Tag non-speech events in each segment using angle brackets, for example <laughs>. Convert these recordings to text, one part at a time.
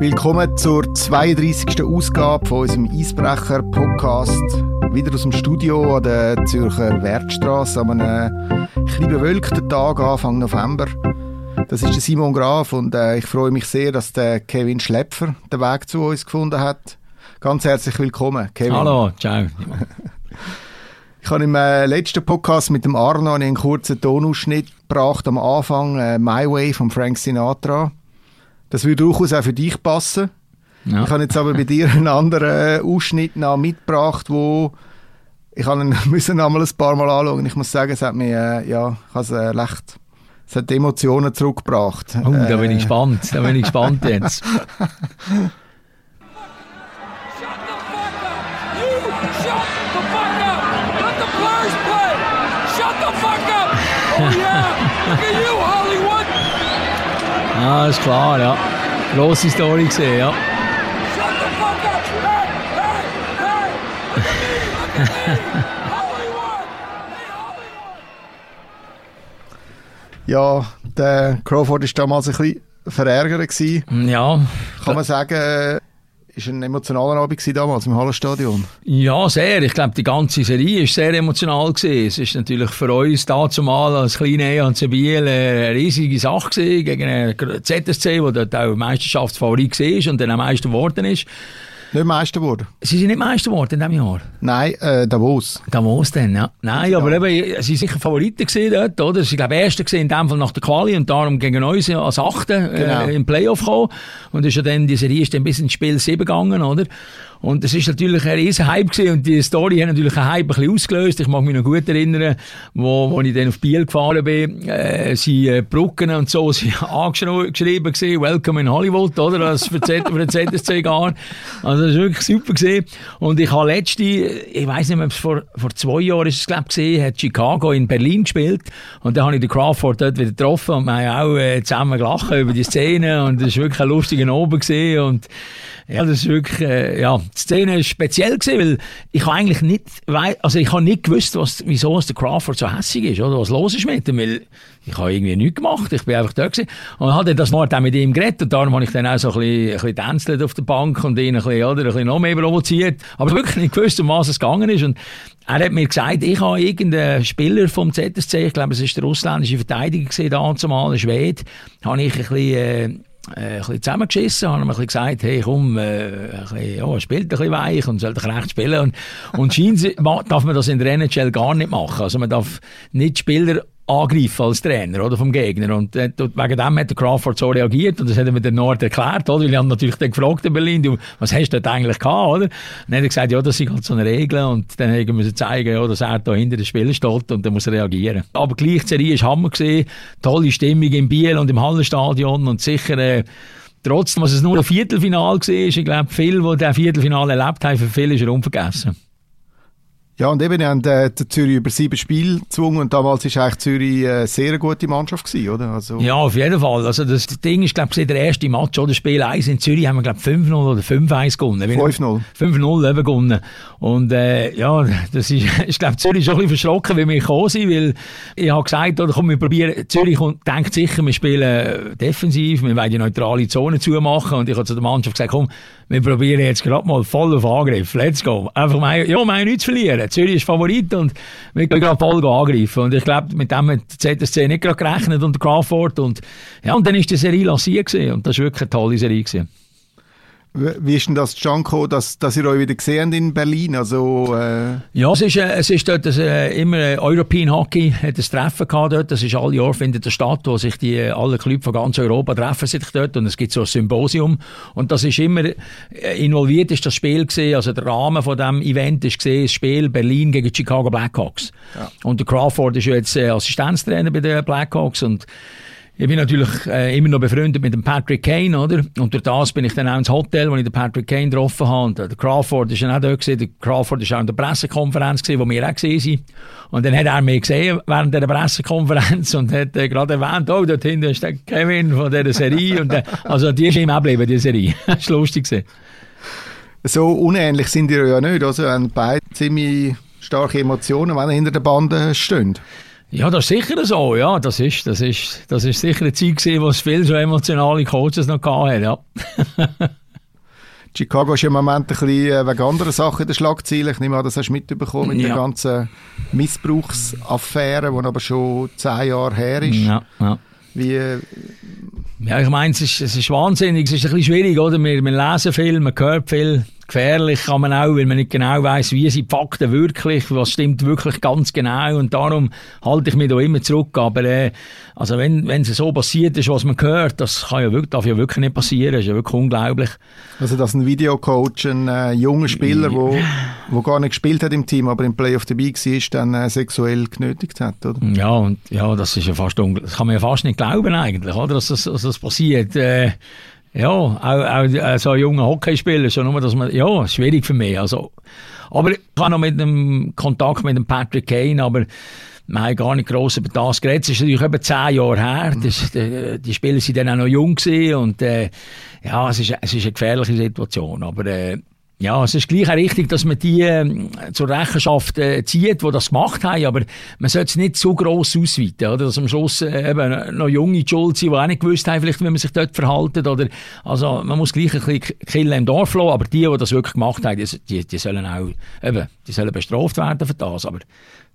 Willkommen zur 32. Ausgabe von unserem Eisbrecher-Podcast. Wieder aus dem Studio an der Zürcher Wertstraße an einem etwas bewölkten Tag, Anfang November. Das ist der Simon Graf und äh, ich freue mich sehr, dass der Kevin Schlepfer den Weg zu uns gefunden hat. Ganz herzlich willkommen, Kevin. Hallo, ciao. <laughs> Ich habe im äh, letzten Podcast mit dem Arno einen kurzen Tonausschnitt gebracht am Anfang, äh, My Way von Frank Sinatra. Das würde durchaus auch für dich passen. Ja. Ich habe jetzt aber bei dir einen anderen äh, Ausschnitt noch mitgebracht, wo ich habe ihn <laughs> müssen einmal ein paar Mal anschauen. Ich muss sagen, es hat mir äh, ja, ich habe es, äh, recht, es hat Emotionen zurückgebracht. Oh, da bin ich äh. gespannt. Da bin ich gespannt jetzt. Ah, ist klar, ja. Grosse Story gesehen, ja. ja, der Crawford war damals ein bisschen verärgert. Ja. Kann man sagen, ist ein emotionaler Abend damals im Hallenstadion? Ja, sehr. Ich glaube, die ganze Serie war sehr emotional. Es ist natürlich für uns dazumal als kleine EHC Biel eine riesige Sache gegen einen ZSC, der dort auch Meisterschaftsfavorit war und dann am meisten geworden ist. Nicht Meister geworden? Sie sind nicht Meister geworden in diesem Jahr? Nein, äh, Davos. Davos dann, ja. Nein, aber eben, sie waren sicher Favoriten gewesen dort, oder? Sie waren, glaube Erste gewesen in dem Fall nach der Quali und darum gegen uns als Achte äh, genau. im Playoff gekommen. Und ist ja dann, die Serie ist dann bis ins Spiel 7 gegangen, oder? Und es ist natürlich ein riesen Hype gewesen und die Story hat natürlich einen Hype ein bisschen ausgelöst. Ich mag mich noch gut erinnern, wo, wo ich dann auf Biel gefahren bin, äh, sie äh, Brücken und so, <laughs> sie angeschrieben gewesen, Welcome in Hollywood, oder? Das für, Z, für den ZSC gar. Also das war wirklich super gewesen. Und ich habe letzte, ich weiß nicht mehr, ob es vor, vor zwei Jahren ist es, glaube ich, hat Chicago in Berlin gespielt und dann habe ich den Crawford dort wieder getroffen und wir haben auch äh, zusammen gelacht über die Szene und es war wirklich ein lustiger Abend gewesen und ja, das ist wirklich, äh, ja, Szene speziell gewesen, weil ich habe eigentlich nicht, also ich habe nicht gewusst, was, wieso der Crawford so hässlich ist, oder? Was los ist mit ihm, weil ich habe irgendwie nichts gemacht, ich bin einfach da gewesen. Und habe das Wort auch mit ihm geredet und darum habe ich dann auch so ein bisschen, ein bisschen auf der Bank und ihn ein bisschen, oder, ein bisschen noch mehr provoziert, aber wirklich nicht gewusst, um was es gegangen ist. Und er hat mir gesagt, ich habe irgendeinen Spieler vom ZSC, ich glaube, es ist der ausländische Verteidiger gesehen, damals mal, ein Schwede, habe ich ein bisschen, äh, äh, ein bisschen zusammengeschissen, haben mir gesagt, hey komm, äh, ein bisschen, ja, spielt ein bisschen weich und sollte recht spielen. Und, und scheinbar darf man das in der NHL gar nicht machen. Also man darf nicht Spieler angreifen als Trainer oder, vom Gegner. Und äh, wegen dem hat der Crawford so reagiert und das hat er mir der Nord erklärt. Oder? Weil ich habe natürlich dann gefragt in Berlin, du, was hast du dort eigentlich gehabt? Oder? Dann hat er gesagt, ja, das sind halt so eine Regel und dann haben wir zeigen, ja, dass er da hinter dem Spiel steht und dann muss er reagieren. Aber gleich, die Serie war Hammer. Gewesen. Tolle Stimmung im Biel und im Hallenstadion und sicher... Äh, Trotzdem, was es nur ein Viertelfinal war, ich glaube, viele, die das Viertelfinal erlebt haben, für viele ist er unvergessen. Ja, und eben, wir haben äh, Zürich über sieben Spiele gezwungen und damals war eigentlich Zürich eine äh, sehr gute Mannschaft gewesen, oder? Also ja, auf jeden Fall. Also das Ding ist, glaube ich, der erste Match oder Spiel 1 in Zürich haben wir, glaube ich, 5-0 oder 5-1 gewonnen. 5-0. 5-0 eben gewonnen. Und äh, ja, das ist, <laughs> ich glaube, Zürich ist schon ein bisschen verschrocken, wie wir gekommen sind, weil ich habe gesagt, oder komm, wir probieren, Zürich denkt sicher, wir spielen defensiv, wir wollen die neutrale Zone zumachen und ich habe zu der Mannschaft gesagt, komm, wir probieren jetzt gerade mal voll auf Angriff. Let's go. Einfach mal, ja, wir haben nichts zu verlieren. Zürich ist Favorit und wir können gerade voll angreifen. Und ich glaube, mit dem hat die ZSC nicht gerade gerechnet unter Crawford. Und, ja, und dann ist die Serie lanciert und das war wirklich eine tolle Serie gewesen. Wie ist denn das zustande dass, dass ihr euch wieder gesehen in Berlin? Also, äh ja, es ist, äh, es ist dort äh, immer äh, European Hockey, hat ein Treffen gehabt dort. Das ist alle Jahr findet der statt, wo sich die, äh, alle Clubs von ganz Europa treffen sich dort und es gibt so ein Symposium. Und das ist immer, äh, involviert ist das Spiel gesehen, also der Rahmen von dem Event ist gesehen, das Spiel Berlin gegen Chicago Blackhawks. Ja. Und der Crawford ist ja jetzt Assistenztrainer bei den Blackhawks und ich bin natürlich äh, immer noch befreundet mit dem Patrick Kane, oder? Und durch das bin ich dann auch ins Hotel, wo ich den Patrick Kane getroffen habe. Und äh, der Crawford ist dann auch da gewesen. Der Crawford ist auch in der Pressekonferenz gewesen, wo wir auch gesehen sind. Und dann hat er mich gesehen während der Pressekonferenz und hat äh, gerade erwähnt, oh, dort hinten ist der Kevin von dieser Serie. und, äh, also die ist ihm auch geblieben, die Serie. <laughs> das war lustig. Gewesen. So unähnlich sind die ja nicht. Also haben beide ziemlich starke Emotionen, wenn er hinter der Bande stehen. Ja, das ist sicher so, ja. Das ist, das ist, das ist sicher eine Zeit gewesen, wo es viele so emotionale Coaches noch hatten, ja. <laughs> Chicago ist im Moment ein bisschen äh, wegen anderen Sachen in der Schlagzeile. Ich nehme an, das hast du mitbekommen mit ja. der ganzen Missbrauchsaffäre, die aber schon zehn Jahre her ist. Ja, ja. Wie, äh, ja, ich meine, es ist, es ist wahnsinnig, es ist ein bisschen schwierig, oder? Wir, wir lesen viel, man hört viel, gefährlich kann man auch, weil man nicht genau weiß, wie sind die Fakten wirklich, was stimmt wirklich ganz genau und darum halte ich mich da immer zurück. Aber äh, also wenn, wenn es so passiert ist, was man hört, das kann ja wirklich, darf ja wirklich nicht passieren, das ist ja wirklich unglaublich. Also dass ein Videocoach, ein äh, junger Spieler, der wo, wo gar nicht gespielt hat im Team, aber im Playoff dabei war, dann äh, sexuell genötigt hat, oder? Ja, und ja, das ist ja fast das kann man ja fast nicht glauben eigentlich, oder, dass das, dass das passiert. Äh, ja, auch, auch äh, so ein junger Hockeyspieler, schon nur, dass man, ja, schwierig für mich. Also, aber ich habe noch mit dem Kontakt mit dem Patrick Kane, aber wir haben gar nicht gross über das geredet. Es ist natürlich über zehn Jahre her. Das, die, die Spieler waren dann auch noch jung gewesen und äh, ja, es ist, es ist eine gefährliche Situation. Aber äh, ja, es ist gleich auch richtig, dass man die äh, zur Rechenschaft äh, zieht, die das gemacht haben, aber man sollte es nicht so gross ausweiten, oder? dass am Schluss äh, eben noch junge Schuld sind, die auch nicht gewusst haben, vielleicht, wie man sich dort verhalten, oder, also man muss gleich ein bisschen Killen im Dorf lassen, aber die, die das wirklich gemacht haben, die, die, sollen auch, eben, die sollen bestraft werden für das, aber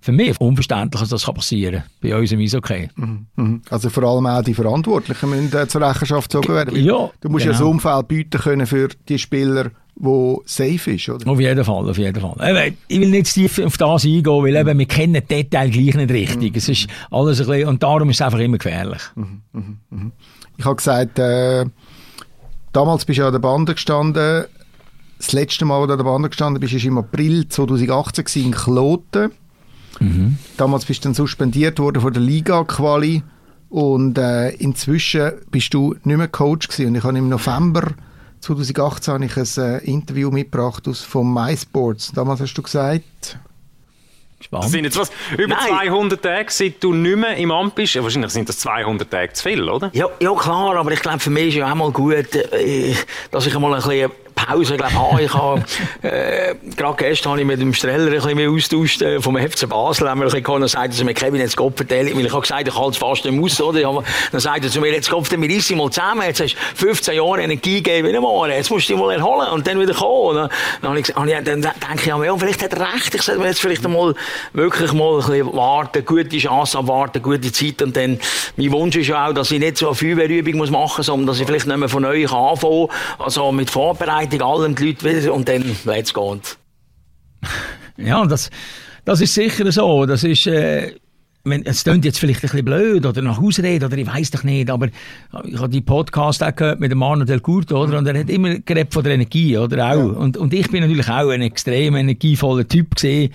für mich unverständlich, dass das passieren kann bei uns im Eishockey. Mhm. Mhm. Also vor allem auch die Verantwortlichen müssen äh, zur Rechenschaft gezogen werden. Ja, du musst genau. ja das Umfeld bieten können für die Spieler, wo safe ist, oder? Auf jeden Fall, auf jeden Fall. Ich will nicht tief auf das eingehen, weil mhm. eben, wir kennen die Details gleich nicht richtig. Mhm. Es ist alles ein bisschen, und darum ist es einfach immer gefährlich. Mhm. mhm. mhm. Ich habe gesagt, äh, damals bist du an der Bande gestanden. Das letzte Mal, wo du an der Bande gestanden bist, war im April 2018 in Kloten. Mhm. Damals bist du dann suspendiert worden von der Liga-Quali und äh, inzwischen bist du nicht mehr Coach gewesen. Und ich habe im November 2018 habe ich ein äh, Interview mitgebracht aus, von MySports. Damals hast du gesagt... Spannend. Das sind jetzt was, über Nein. 200 Tage, seit du nicht mehr im Amt bist. Wahrscheinlich sind das 200 Tage zu viel, oder? Ja, ja klar, aber ich glaube, für mich ist ja auch mal gut, äh, dass ich mal ein bisschen Pause, glaube ah, ich habe, <laughs> äh, gerade gestern habe ich mit dem Streller ein bisschen austauscht, äh, vom FC Basel, haben wir ein bisschen gesagt, dass wir Kevin jetzt Gott verteilen, weil ich habe gesagt, ich halte es fast nicht aus, oder? Habe, dann sagt er zu mir, jetzt kommt wir rissen mal zusammen, jetzt hast du 15 Jahre Energie gegeben, wieder mal, jetzt musst du dich mal erholen und dann wieder kommen. Dann, dann, habe ich, dann denke ich, ja, vielleicht hat er recht, ich sollte mir jetzt vielleicht einmal wirklich mal ein bisschen warten, gute Chance abwarten, gute Zeit. Und dann, mein Wunsch ist ja auch, dass ich nicht so eine Feuerwehrübung machen muss, sondern dass ich vielleicht nicht mehr von neu anfangen kann, also mit Vorbereitung Vorbereitung, allen die Leute wieder und dann let's go. <laughs> Ja, das, das ist sicher so. Das ist, äh, wenn, es klingt jetzt vielleicht ein bisschen blöd oder nach Ausrede oder ich weiß doch nicht, aber ich habe die Podcast auch gehört mit dem Arno Del Curto, oder? Und er hat immer geredet von der Energie, oder? Auch. Ja. Und, und ich bin natürlich auch ein extrem energievoller Typ gesehen.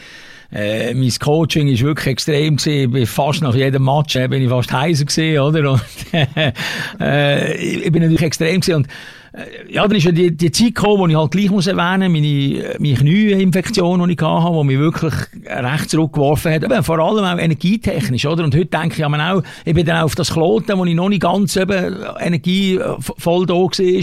Äh, mein Coaching ist wirklich extrem gewesen. Ich fast nach jedem Match äh, bin ich fast heiser gesehen, oder? Und, <laughs> äh, ich bin natürlich extrem gewesen. Und, ja, dann ist ja die, die Zeit gekommen, wo ich halt gleich muss erwähnen muss, meine, meine Knieinfektion, die ich hatte, die mich wirklich recht zurückgeworfen hat. Aber vor allem auch energietechnisch, oder? Und heute denke ich auch, ich bin dann auf das Kloten, wo ich noch nicht ganz eben energievoll da war.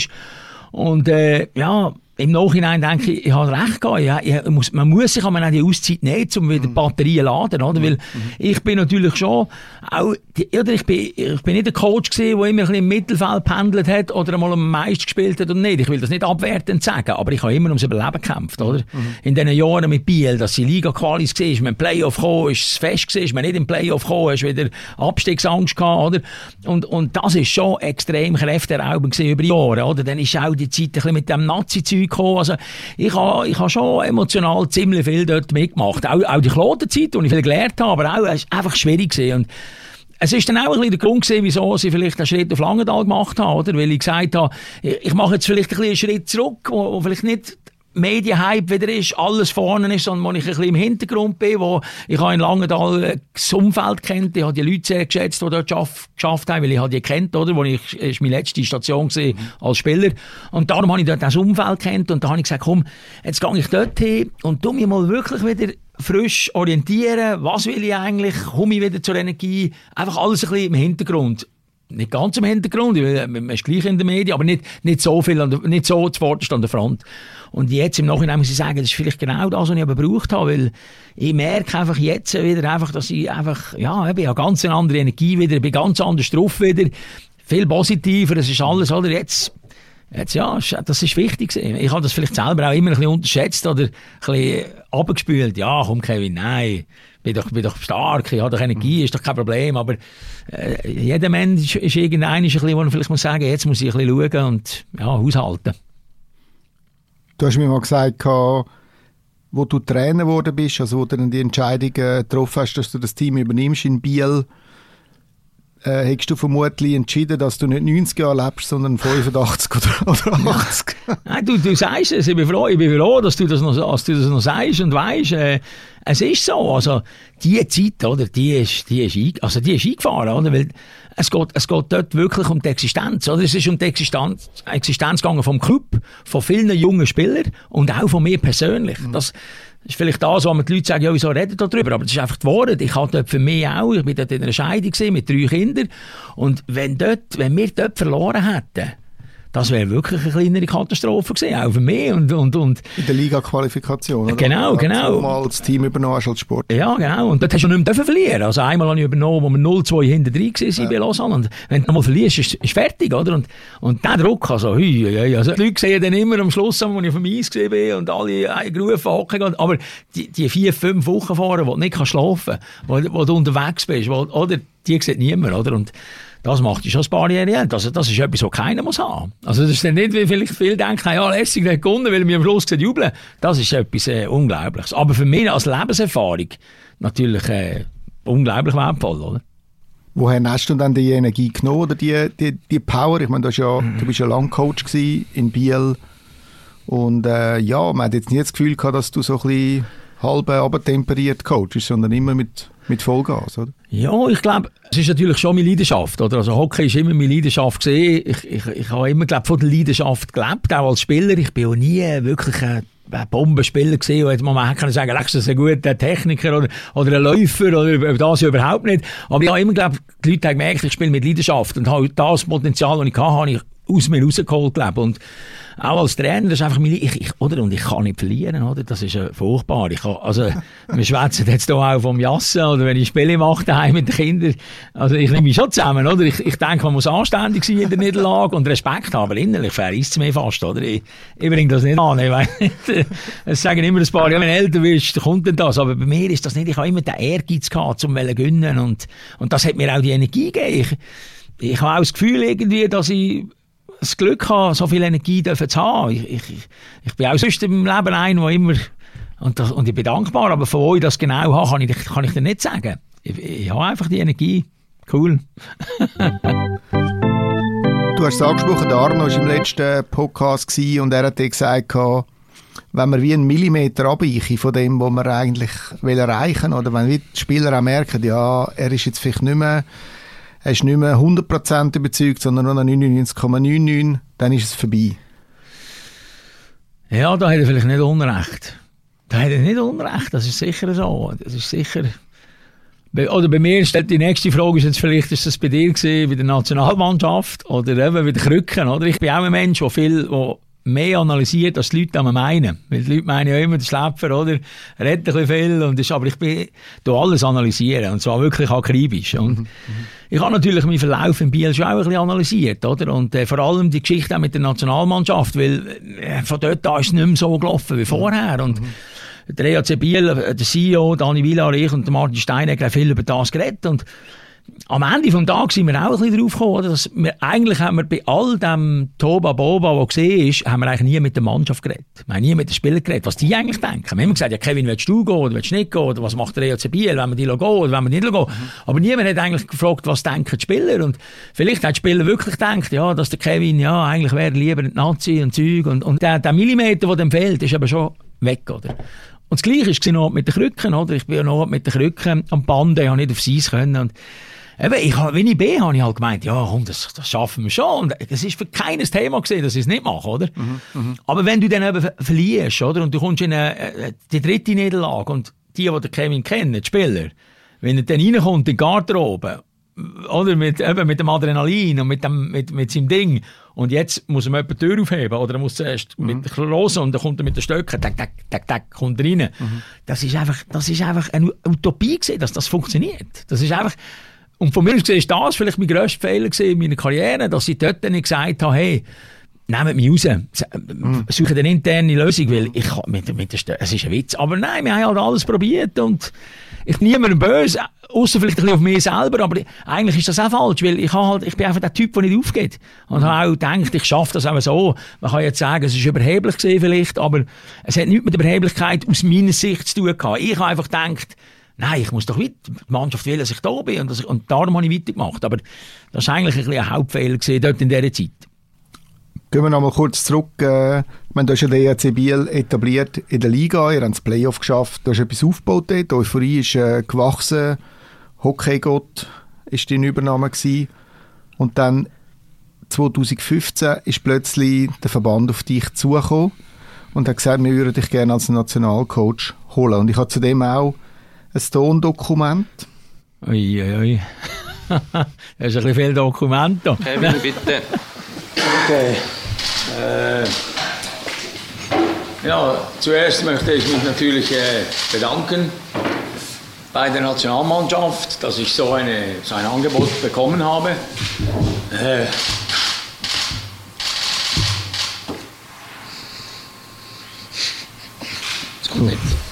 Und, äh, ja, im Nachhinein denke ich, ich habe recht gehabt. Ja, ich muss, man muss sich aber auch die Auszeit nehmen, um wieder die mhm. Batterien zu laden, oder? Weil mhm. ich bin natürlich schon auch, oder ich bin, ich bin nicht der Coach gewesen, der immer ein bisschen im Mittelfeld pendelt hat oder einmal am meisten gespielt hat und nicht. Ich will das nicht abwertend sagen, aber ich habe immer ums Überleben gekämpft, oder? Mhm. In diesen Jahren mit Biel, dass die Liga-Qualis war, ist man im Playoff gekommen, ist es fest gewesen, ist man nicht im Playoff gekommen, hast wieder Abstiegsangst gehabt, oder? Und, und das ist schon extrem kräfteraubend gewesen über die Jahre, oder? Dann ist auch die Zeit ein bisschen mit dem Nazi-Zeug gekommen. Also, ich habe ich ha schon emotional ziemlich viel dort mitgemacht. Auch, auch die Klotenzeit, wo ich viel gelernt habe, aber auch, es war einfach schwierig. Und es ist dann auch ein bisschen der Grund gewesen, wieso sie vielleicht einen Schritt auf Langenthal gemacht haben, oder? Weil ich gesagt habe, ich mache jetzt vielleicht ein bisschen einen Schritt zurück, wo, wo vielleicht nicht Medienhype wieder ist, alles vorne ist, sondern wo ich ein bisschen im Hintergrund bin, wo ich habe in Langenthal das Umfeld kennt, ich habe die Leute sehr geschätzt, die dort geschafft haben, weil ich die kennt, oder, wo ich, ist meine letzte Station mhm. als Spieler. Und darum habe ich dort das Umfeld kennt und da habe ich gesagt, komm, jetzt gehe ich dort hin und tu mich mal wirklich wieder frisch orientieren, was will ich eigentlich, komme ich wieder zur Energie, einfach alles ein bisschen im Hintergrund. Nicht ganz im Hintergrund, man ist gleich in den Medien, aber nicht, nicht so viel, an der, nicht so zuvorderst an der Front. Und jetzt im Nachhinein muss ich sagen, das ist vielleicht genau das, was ich aber gebraucht habe, weil ich merke einfach jetzt wieder einfach, dass ich einfach, ja, ich habe ganz eine andere Energie wieder, ich bin ganz anders drauf wieder, viel positiver, es ist alles, oder, jetzt, Jetzt, ja, das ist wichtig. Ich habe das vielleicht selber auch immer ein bisschen unterschätzt oder ein bisschen abgespült. Ja, komm Kevin, nein, bin doch, bin doch stark, ich habe doch Energie, ist doch kein Problem. Aber äh, jeder Mensch ist, ist irgendein, ein bisschen, wo man vielleicht muss sagen, jetzt muss ich ein bisschen schauen und ja, haushalten. Du hast mir mal gesagt, wo du Trainer geworden bist, also wo du dann die Entscheidung äh, getroffen hast, dass du das Team übernimmst in Biel, äh, hättest du vermutlich entschieden, dass du nicht 90 Jahre lebst, sondern 85 oder, <laughs> oder 80. Nein, du, du sagst es, ich bin froh, ich bin froh dass, du das noch, dass du das noch sagst und weißt, äh, es ist so, also die Zeit, oder, die ist, die ist, also die ist eingefahren, oder, weil es geht, es geht dort wirklich um die Existenz, oder, es ist um die Existenz, Existenz gegangen vom Club, von vielen jungen Spielern und auch von mir persönlich. Mhm. Das ist vielleicht das, wo die Leute sagen, ja, wieso reden darüber? Aber das ist einfach die Wahrheit. Ich hatte dort für mich auch, ich war dort in einer Scheidung mit drei Kindern. Und wenn, dort, wenn wir dort verloren hätten, das wäre wirklich eine kleinere Katastrophe gewesen, auch für mich. Und, und, und In der Liga-Qualifikation, Genau, genau. Mal das Team übernommen als Sport. Ja, genau. Und dort hast du nicht mehr verlieren Also einmal habe ich übernommen, wo wir 0-2 hinter drin waren ja. bei Lausanne. Und wenn du mal verlierst, ist es fertig, oder? Und, und der Druck, also, hui, hui, also die Leute sehen dann immer am Schluss, als ich dem Eis gesehen bin und alle gerufen, hocken. Aber die, die vier, fünf Wochen vorher, wo du nicht schlafen kannst, wo, wo du unterwegs bist, wo, oder? Die sieht niemand, oder? Und das macht schon ein Barriere. Also, das ist etwas, was keiner muss haben. Also, das ist dann nicht, wie vielleicht viele denken, ja, lässig nicht gewonnen, weil wir am Schluss jubeln. Das ist etwas äh, Unglaubliches. Aber für mich als Lebenserfahrung natürlich äh, unglaublich wertvoll, oder? Woher hast du dann die Energie genommen oder die, die, die Power? Ich meine, du, ja, du bist ja lang Coach in Biel und äh, ja, man hat jetzt nie das Gefühl gehabt, dass du so ein bisschen halb abtemperiert coachst, sondern immer mit mit Vollgas, oder? Ja, ich glaube, es ist natürlich schon meine Leidenschaft, oder? Also Hockey ist immer meine Leidenschaft gesehen. Ich, ich, ich habe immer, glaube von der Leidenschaft gelebt, auch als Spieler. Ich bin auch nie wirklich ein Bombenspieler gesehen, wo man kann sagen, das ist ein guter Techniker oder, oder ein Läufer oder das überhaupt nicht. Aber ich habe immer, glaube die Leute haben gemerkt, ich spiele mit Leidenschaft und habe das Potenzial, das ich hatte, habe ich aus mir rausgeholt, glaube Und auch als Trainer, das ist einfach meine, ich, ich, oder? Und ich kann nicht verlieren, oder? Das ist äh, furchtbar. Ich kann, also, <laughs> wir schwätzen jetzt hier auch vom Jassen, oder wenn ich Spiele mache daheim mit den Kindern. Also, ich nehme mich schon zusammen, oder? Ich, ich denke, man muss anständig sein in der Niederlage und Respekt haben, aber innerlich verreist es mir fast, oder? Ich, ich bringe das nicht an, ich weiß Es sagen immer ein paar, ja, wenn du älter bist, kommt denn das. Aber bei mir ist das nicht, ich habe immer den Ehrgeiz gehabt, um zu gewinnen und, und das hat mir auch die Energie gegeben. Ich, ich habe auch das Gefühl irgendwie, dass ich das Glück habe, so viel Energie zu haben. Ich, ich, ich bin auch sonst im Leben ein, der immer, und, das, und ich bin dankbar, aber von wo ich das genau habe, kann ich, kann ich dir nicht sagen. Ich, ich habe einfach die Energie. Cool. <laughs> du hast es angesprochen, Arno war im letzten Podcast und er hat dir gesagt, wenn man wie einen Millimeter abweiche von dem, was man eigentlich erreichen will, oder wenn die Spieler auch merken, ja, er ist jetzt vielleicht nicht mehr er ist nicht mehr 100% überzeugt, sondern nur noch 99,99, dann ist es vorbei. Ja, da hat er vielleicht nicht Unrecht. Da hat er nicht Unrecht, das ist sicher so. Das ist sicher... Oder bei mir stellt die nächste Frage, ist jetzt vielleicht ist das bei dir gewesen, bei der Nationalmannschaft oder eben bei den Krücken, oder? Ich bin auch ein Mensch, der viel, der mehr analysiert, als die Leute meinen. Weil die Leute meinen ja immer, der Schläpfer, oder? Redet ein bisschen viel. Und ist, aber ich bin, da alles analysieren. Und zwar wirklich akribisch. Und mhm. ich habe natürlich meinen Verlauf in Biel schon auch ein bisschen analysiert, oder? Und äh, vor allem die Geschichte auch mit der Nationalmannschaft, weil äh, von dort an ist es nicht mehr so gelaufen wie vorher. Und mhm. der EAC Biel, äh, der CEO, Dani Villar, ich und Martin Steiner haben viel über das geredet. Und am Ende des Tages sind wir auch ein bisschen drauf gekommen, dass wir, eigentlich haben wir bei all dem Toba Boba, der gesehen ist, haben wir eigentlich nie mit der Mannschaft geredet. Wir haben nie mit den Spielern geredet, was die eigentlich denken. Wir haben immer gesagt, ja, Kevin, willst du gehen oder willst du nicht gehen? Oder was macht der EOC Biel? Wenn wir die gehen oder wenn wir nicht gehen? Mhm. Aber niemand hat eigentlich gefragt, was denken die Spieler? Und vielleicht hat die Spieler wirklich gedacht, ja, dass der Kevin, ja, eigentlich wäre lieber ein Nazi und Zeug. Und, und der, der Millimeter, der dem fehlt, ist aber schon weg, oder? Und das Gleiche war noch mit den Krücken, oder? Ich bin ja noch mit den Krücken am Bande, ich nicht aufs Eis können. Und Eben, ich, wenn ich bin, habe ich halt gemeint, ja, komm, das, das schaffen wir schon. Und es ist für keines Thema gesehen, dass ich es nicht mache, oder? Mhm, mh. Aber wenn du dann eben verlierst, oder? Und du kommst in eine, äh, die dritte Niederlage und die, die Kevin kennen, die Spieler, wenn er dann reinkommt in die Garderobe, oder mit, eben mit dem Adrenalin und mit, dem, mit, mit seinem Ding. Und jetzt muss er mal die Tür aufheben oder er muss zuerst mhm. mit der Klose und dann kommt er mit den Stöcken, tak, tak, tak, tak, kommt er rein. Mhm. Das, ist einfach, das ist einfach eine Utopie gewesen, dass das funktioniert. Das ist einfach, und von mir aus gesehen ist das vielleicht mein grösster Fehler in meiner Karriere, dass ich dort nicht gesagt habe, hey, nehmt mich raus, mhm. suche eine interne Lösung, weil ich mit, mit der es ist ein Witz. Aber nein, wir haben halt alles probiert und ich bin niemandem böse, außer vielleicht ein bisschen auf mich selber, aber eigentlich ist das auch falsch, weil ich, halt, ich bin einfach der Typ, der nicht aufgeht. Und habe auch gedacht, ich schaffe das auch so. Man kann jetzt sagen, es ist überheblich gesehen vielleicht, aber es hat nichts mit der Überheblichkeit aus meiner Sicht zu tun gehabt. Ich habe einfach gedacht, nein, ich muss doch weiter. Die Mannschaft will, dass ich da bin. Und, das, und darum habe ich weitergemacht. Aber das war eigentlich ein, ein Hauptfehler gewesen, dort in dieser Zeit. Gehen wir noch mal kurz zurück. Äh, meine, du hast ja den ERC Biel etabliert in der Liga, ihr habt das Playoff geschafft, du hast etwas aufgebaut dort, die Euphorie ist äh, gewachsen, Hockeygott war deine Übernahme gewesen. und dann 2015 ist plötzlich der Verband auf dich zugekommen und hat gesagt, wir würden dich gerne als Nationalcoach holen und ich habe zudem auch ein Tondokument. Uiuiui. Ui. das ist ein bisschen viel Dokument. Kevin, bitte. Okay. Äh, ja, zuerst möchte ich mich natürlich äh, bedanken bei der Nationalmannschaft, dass ich so, eine, so ein Angebot bekommen habe. Äh, das kommt nicht.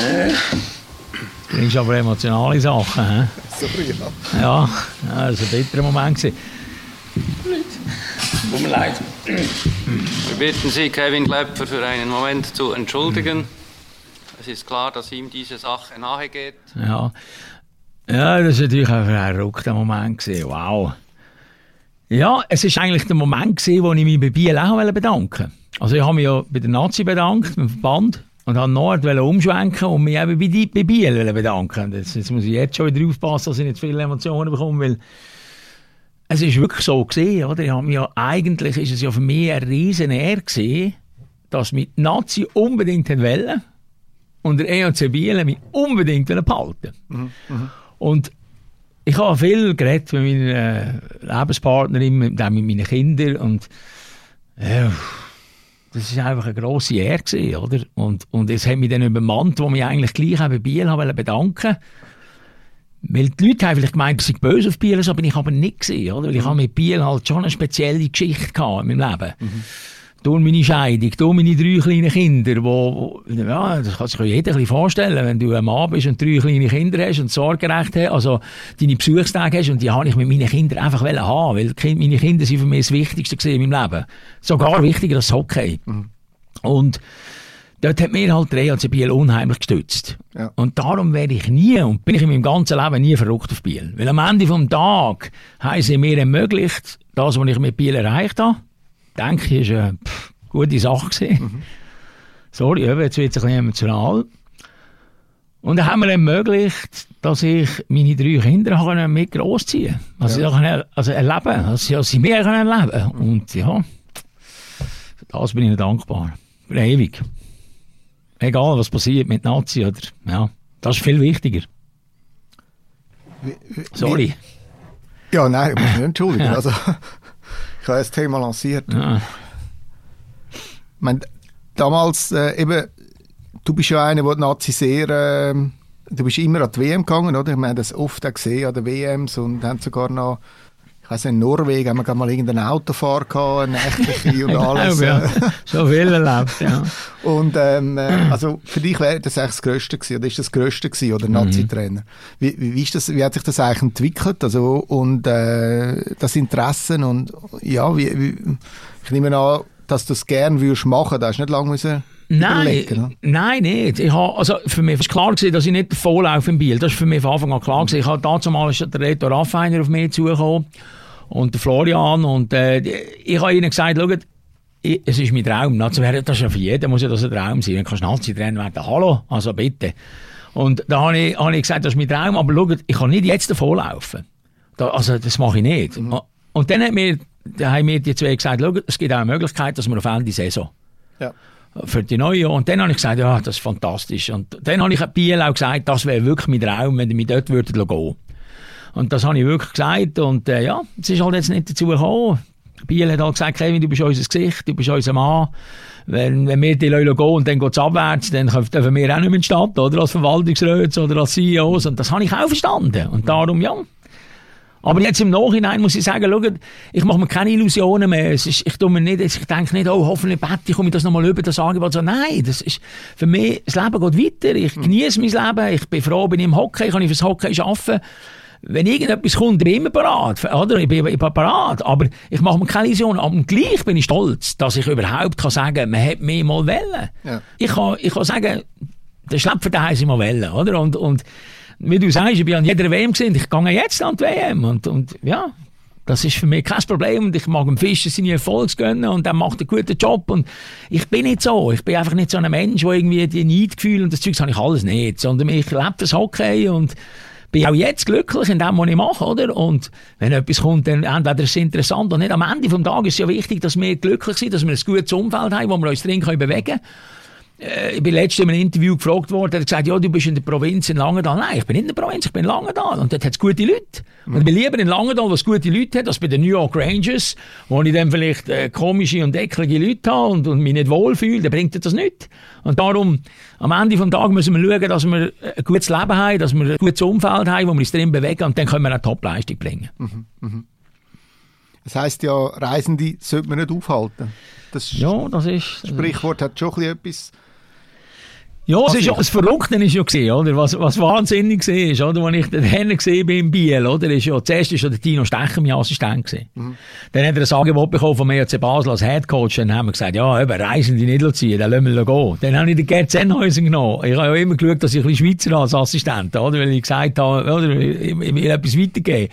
Äh, bringst aber emotionale Sachen. He? So, ja. Ja, das war ein bitterer Moment. Gewesen. Tut mir leid. Wir bitten Sie, Kevin Klepfer, für einen Moment zu entschuldigen. Es ist klar, dass ihm diese Sache nahe geht. Ja, ja das war natürlich ein verrückter Moment. Gewesen. Wow. Ja, es war eigentlich der Moment, gewesen, wo ich mich bei Biel auch bedanken wollte. Also ich habe mich ja bei der Nazi bedankt, beim Verband, und habe Nord umschwenken und mich eben bei, bei Biel bedanken. Jetzt, jetzt muss ich jetzt schon wieder aufpassen, dass ich nicht viele Emotionen bekomme, weil es ist wirklich so gesehen, oder? Ich habe ja, eigentlich ist es ja für mich ein riesen Ehre gesehen, dass mit Nazi unbedingt wollen und der EOC Biel mich unbedingt behalten mhm, mhm. Und ich habe viel geredet mit meiner Lebenspartnerin, mit, mit meinen Kindern und ja, das war einfach eine grosse Ehre, gewesen, oder? Und, und es hat mich dann übermannt, wo mich eigentlich gleich bei Biel haben bedanken weil die Leute haben vielleicht gemeint, dass ich böse auf Biel, so bin ich aber nicht gesehen, oder? Weil ich mhm. habe mit Biel halt schon eine spezielle Geschichte gehabt in meinem Leben. Mhm. Durch meine Scheidung, durch meine drei kleinen Kinder, wo, ja, das kann sich jeder ein vorstellen, wenn du ein Mann bist und drei kleine Kinder hast und Sorgerecht hast, also deine Besuchstage hast und die habe ich mit meinen Kindern einfach haben, weil meine Kinder sind für mich das Wichtigste in meinem Leben. Sogar wichtiger als Hockey. Mhm. Und dort hat mir halt der ELC Biel unheimlich gestützt. Ja. Und darum werde ich nie, und bin ich in meinem ganzen Leben nie verrückt auf Biel. Weil am Ende des Tages haben sie mir ermöglicht, das, was ich mit Biel erreicht habe, denke ich, ist eine pff, gute Sache gewesen. Mhm. Sorry, jetzt wird es ein bisschen emotional. Und dann haben wir ermöglicht, dass ich meine drei Kinder mit großziehen konnte. Also, ja. also erleben, dass sie, dass sie mehr erleben können. Und ja, für das bin ich dankbar. Für ewig. Egal, was passiert mit Nazi oder, ja, das ist viel wichtiger. Wie, wie, Sorry. Ja, nein, ich muss mich entschuldigen. <laughs> Also, ich das Thema lanciert. Ja. Ich meine, damals äh, eben, du bist ja einer, der die Nazi sehr, äh, du bist immer an die WM gegangen, oder? Wir haben das oft auch gesehen an den WMs und haben sogar noch ich weiss, in Norwegen haben wir mal irgendeinen Autofahrer gehabt, eine nächtliche <laughs> und alles. ja. So viel erlebt, ja. <laughs> und ähm, äh, also für dich wäre das eigentlich das Größte gewesen, oder ist das Größte gewesen, oder Nazi-Trainer? Wie, wie, wie, ist das, wie hat sich das eigentlich entwickelt, also, und äh, das Interesse und, ja, wie, wie, ich nehme an, dass du es gerne würdest machen, da hast du nicht lange müssen Nein, nein, nicht. Ich habe, also für mich war klar, gewesen, dass ich nicht volllaufe im Biel. Das war für mich von Anfang an klar. Gewesen. Ich habe dazu mal der Reto Raffiner auf mich zugekommen und der Florian und äh, ich habe ihnen gesagt, schaut, es ist mein Traum. Also, das ist ja für jeden muss ja das ein Traum sein. Wenn du Nazi-Trainer werden, hallo, also bitte. Und da habe ich, hab ich gesagt, das ist mein Traum, aber schaut, ich kann nicht jetzt davonlaufen. Da, also das mache ich nicht. Mhm. Und dann hat mir, da haben mir die zwei gesagt, schaut, es gibt auch eine Möglichkeit, dass wir auf Ende Saison. Ja. für die neue. Und dann habe ich gesagt, ja, das ist fantastisch. Und dann habe ich Biel auch gesagt, das wäre wirklich mein Traum, wenn ihr mich dort würdet gehen. Und das habe ich wirklich gesagt. Und äh, ja, es ist halt jetzt nicht dazu gekommen. Biel hat halt gesagt, Kevin, du bist unser Gesicht, du bist unser Mann. Wenn, wenn wir die Leute gehen und dann geht es abwärts, dann dürfen wir auch nicht mehr in die Stadt, oder? Als Verwaltungsräte oder als CEOs. Und das habe ich auch verstanden. Und darum, ja. Aber jetzt im Nachhinein muss ich sagen, schaut, ich mache mir keine Illusionen mehr. Ist, ich tue mir nicht, ich denke nicht, oh, hoffentlich bete ich, komme ich das nochmal über, das Angebot. So, nein, das ist, für mich, das Leben geht weiter. Ich genieße mein Leben. Ich bin froh, bin ich im Hockey, kann ich fürs Hockey arbeiten wenn irgendetwas kommt, bin ich immer parat. Oder? Ich bin, ich bin parat. Aber ich mache mir keine Illusionen. Aber gleich bin ich stolz, dass ich überhaupt kann sagen man hat mich mal wählen. Ja. Ich, kann, ich kann sagen, der Schlepfer, den haben mal wählen. Oder? Und, und wie du sagst, ich bin an jeder WM gesehen, ich gehe jetzt an die WM. Und, und ja, das ist für mich kein Problem und ich mag dem Fischer seine Erfolge gönnen und er macht einen guten Job und ich bin nicht so. Ich bin einfach nicht so ein Mensch, der irgendwie die Neidgefühle und das Zeug habe ich alles nicht, sondern ich lebe das Hockey und bin auch jetzt glücklich in dem, was ich mache, oder? Und wenn etwas kommt, dann entweder ist es interessant oder nicht. Am Ende des Tages ist es ja wichtig, dass wir glücklich sind, dass wir ein gutes Umfeld haben, wo wir uns drin bewegen können. Äh, ich bin letztens in einem Interview gefragt worden, er hat gesagt, ja, du bist in der Provinz in Langenthal. Nein, ich bin nicht in der Provinz, ich bin in Langenthal. Und dort hat es gute Leute. Mhm. Und ich bin lieber in Langenthal, wo es gute Leute hat, als bei den New York Rangers, wo ich dann vielleicht äh, komische und eklige Leute habe und, und mich nicht wohlfühle, dann bringt das nicht. Und darum, am Ende des Tages müssen wir schauen, dass wir ein gutes Leben haben, dass wir ein gutes Umfeld haben, wo wir uns drin bewegen und dann können wir eine Top-Leistung bringen. Mhm. Mhm. Das heisst ja, Reisende sollte man nicht aufhalten. Das ja, das ist... Das Sprichwort hat schon etwas ja, es ist ja, das Verrückte ist ja gesehen, oder? Was, was wahnsinnig war, oder? Als ich den Herrn gesehen bin in Biel, oder? Ist ja, zuerst war der Tino Stecher mein Assistent gewesen. Mhm. Dann hat er ein Angebot bekommen von mir ERC Basel als Headcoach. Dann haben wir gesagt, ja, eben, reisen die nicht ziehen, dann lassen wir gehen. Dann habe ich den Gerd Sennhäusen genommen. Ich habe ja immer geschaut, dass ich ein bisschen Schweizer als Assistent, oder? Weil ich gesagt habe, oder? Ich, ich will etwas weitergeben.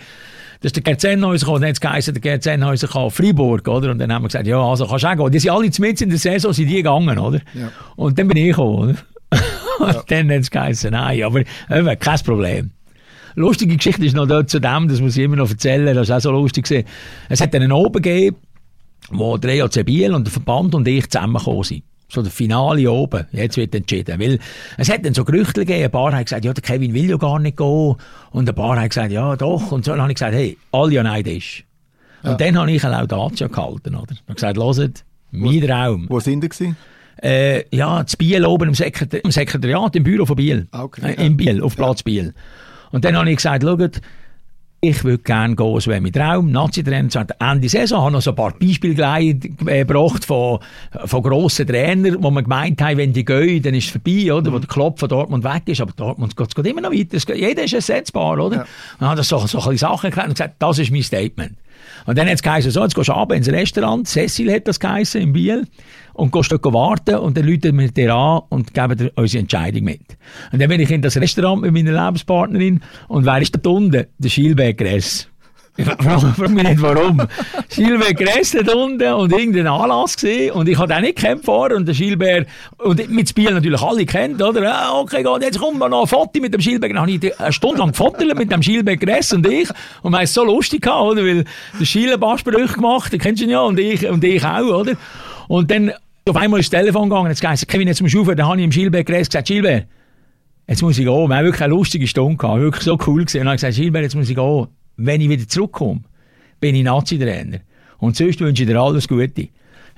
Das ist der Gerd Sennhäuser gekommen, dann hat es geheißen, der Gerd Sennhäuser kam Freiburg, oder? Und dann haben wir gesagt, ja, also kannst du auch gehen. Die sind alle mit in der Saison, sind die gegangen, oder? Ja. Und dann bin ich gekommen, oder? <laughs> Ja. dann hat es geheißen, nein, aber eben, kein Problem. Lustige Geschichte ist noch dort zu dem, das muss ich immer noch erzählen, das ist auch so lustig gewesen. Es hat einen oben gegeben, wo der EAC Biel und der Verband und ich zusammengekommen sind. So der Finale oben. Jetzt wird entschieden. Weil es hat dann so Gerüchte gegeben. Ein paar haben gesagt, ja, der Kevin will ja gar nicht gehen. Und ein paar haben gesagt, ja, doch. Und so dann habe ich gesagt, hey, alle ja ist. Und ja. dann habe ich eine Laudatio gehalten, oder? Ich habe gesagt, hört, mein Traum. Wo sind die? Äh, ja, zu Biel oben im, Sekretari im, Sekretariat, im Büro von Biel. Ah, okay, äh, in Biel, auf Platz ja. Biel. Und dann habe ich gesagt, schaut, ich würde gerne gehen, wäre mein Traum. Nazi-Trainer Ende Saison. Ich habe noch so ein paar Beispiele gebracht von, von grossen Trainern, wo man gemeint haben, wenn die gehen, dann ist es vorbei, oder? Mhm. Wo der Klopf von Dortmund weg ist. Aber Dortmund geht, geht immer noch weiter. Jeder ist ersetzbar, oder? Ja. Und habe so, so ein Sachen erklärt und gesagt, das ist mein Statement. Und dann hat es geheißen, so, jetzt gehst du runter ins Restaurant. Cecil hat das geheißen, in Biel und gehst dort warten und dann läuten wir dir an und geben dir unsere Entscheidung mit. Und dann bin ich in das Restaurant mit meiner Lebenspartnerin und wer ist da unten? Der Schilbeck Gress. Ich frage mich nicht warum. Gilbert Gress da unten und irgendeinen Anlass gesehen und ich habe den nicht gekannt vorher und der Gilbert, und mit Spiel natürlich alle kennt, oder? Ah, okay, gut, jetzt kommt noch ein Foto mit dem Gilbert. Dann habe ich eine Stunde lang gefotelt mit dem Gilbert Gress und ich und wir haben es so lustig gehabt, oder? Weil der Gilbert Bassbrüche gemacht, den kennst du ja, und ich, und ich auch, oder? Und dann auf einmal ist das Telefon gegangen, jetzt gesagt, Kevin, jetzt musst du aufhören. Dann habe ich dem Gilbert Gress gesagt, Gilbert, jetzt muss ich gehen. Wir haben wirklich eine lustige Stunde gehabt, wirklich so cool gesehen. Und dann habe ich gesagt, Gilbert, jetzt muss ich gehen. Wenn ich wieder zurückkomme, bin ich Nazi-Trainer. Und sonst wünsche ich dir alles Gute.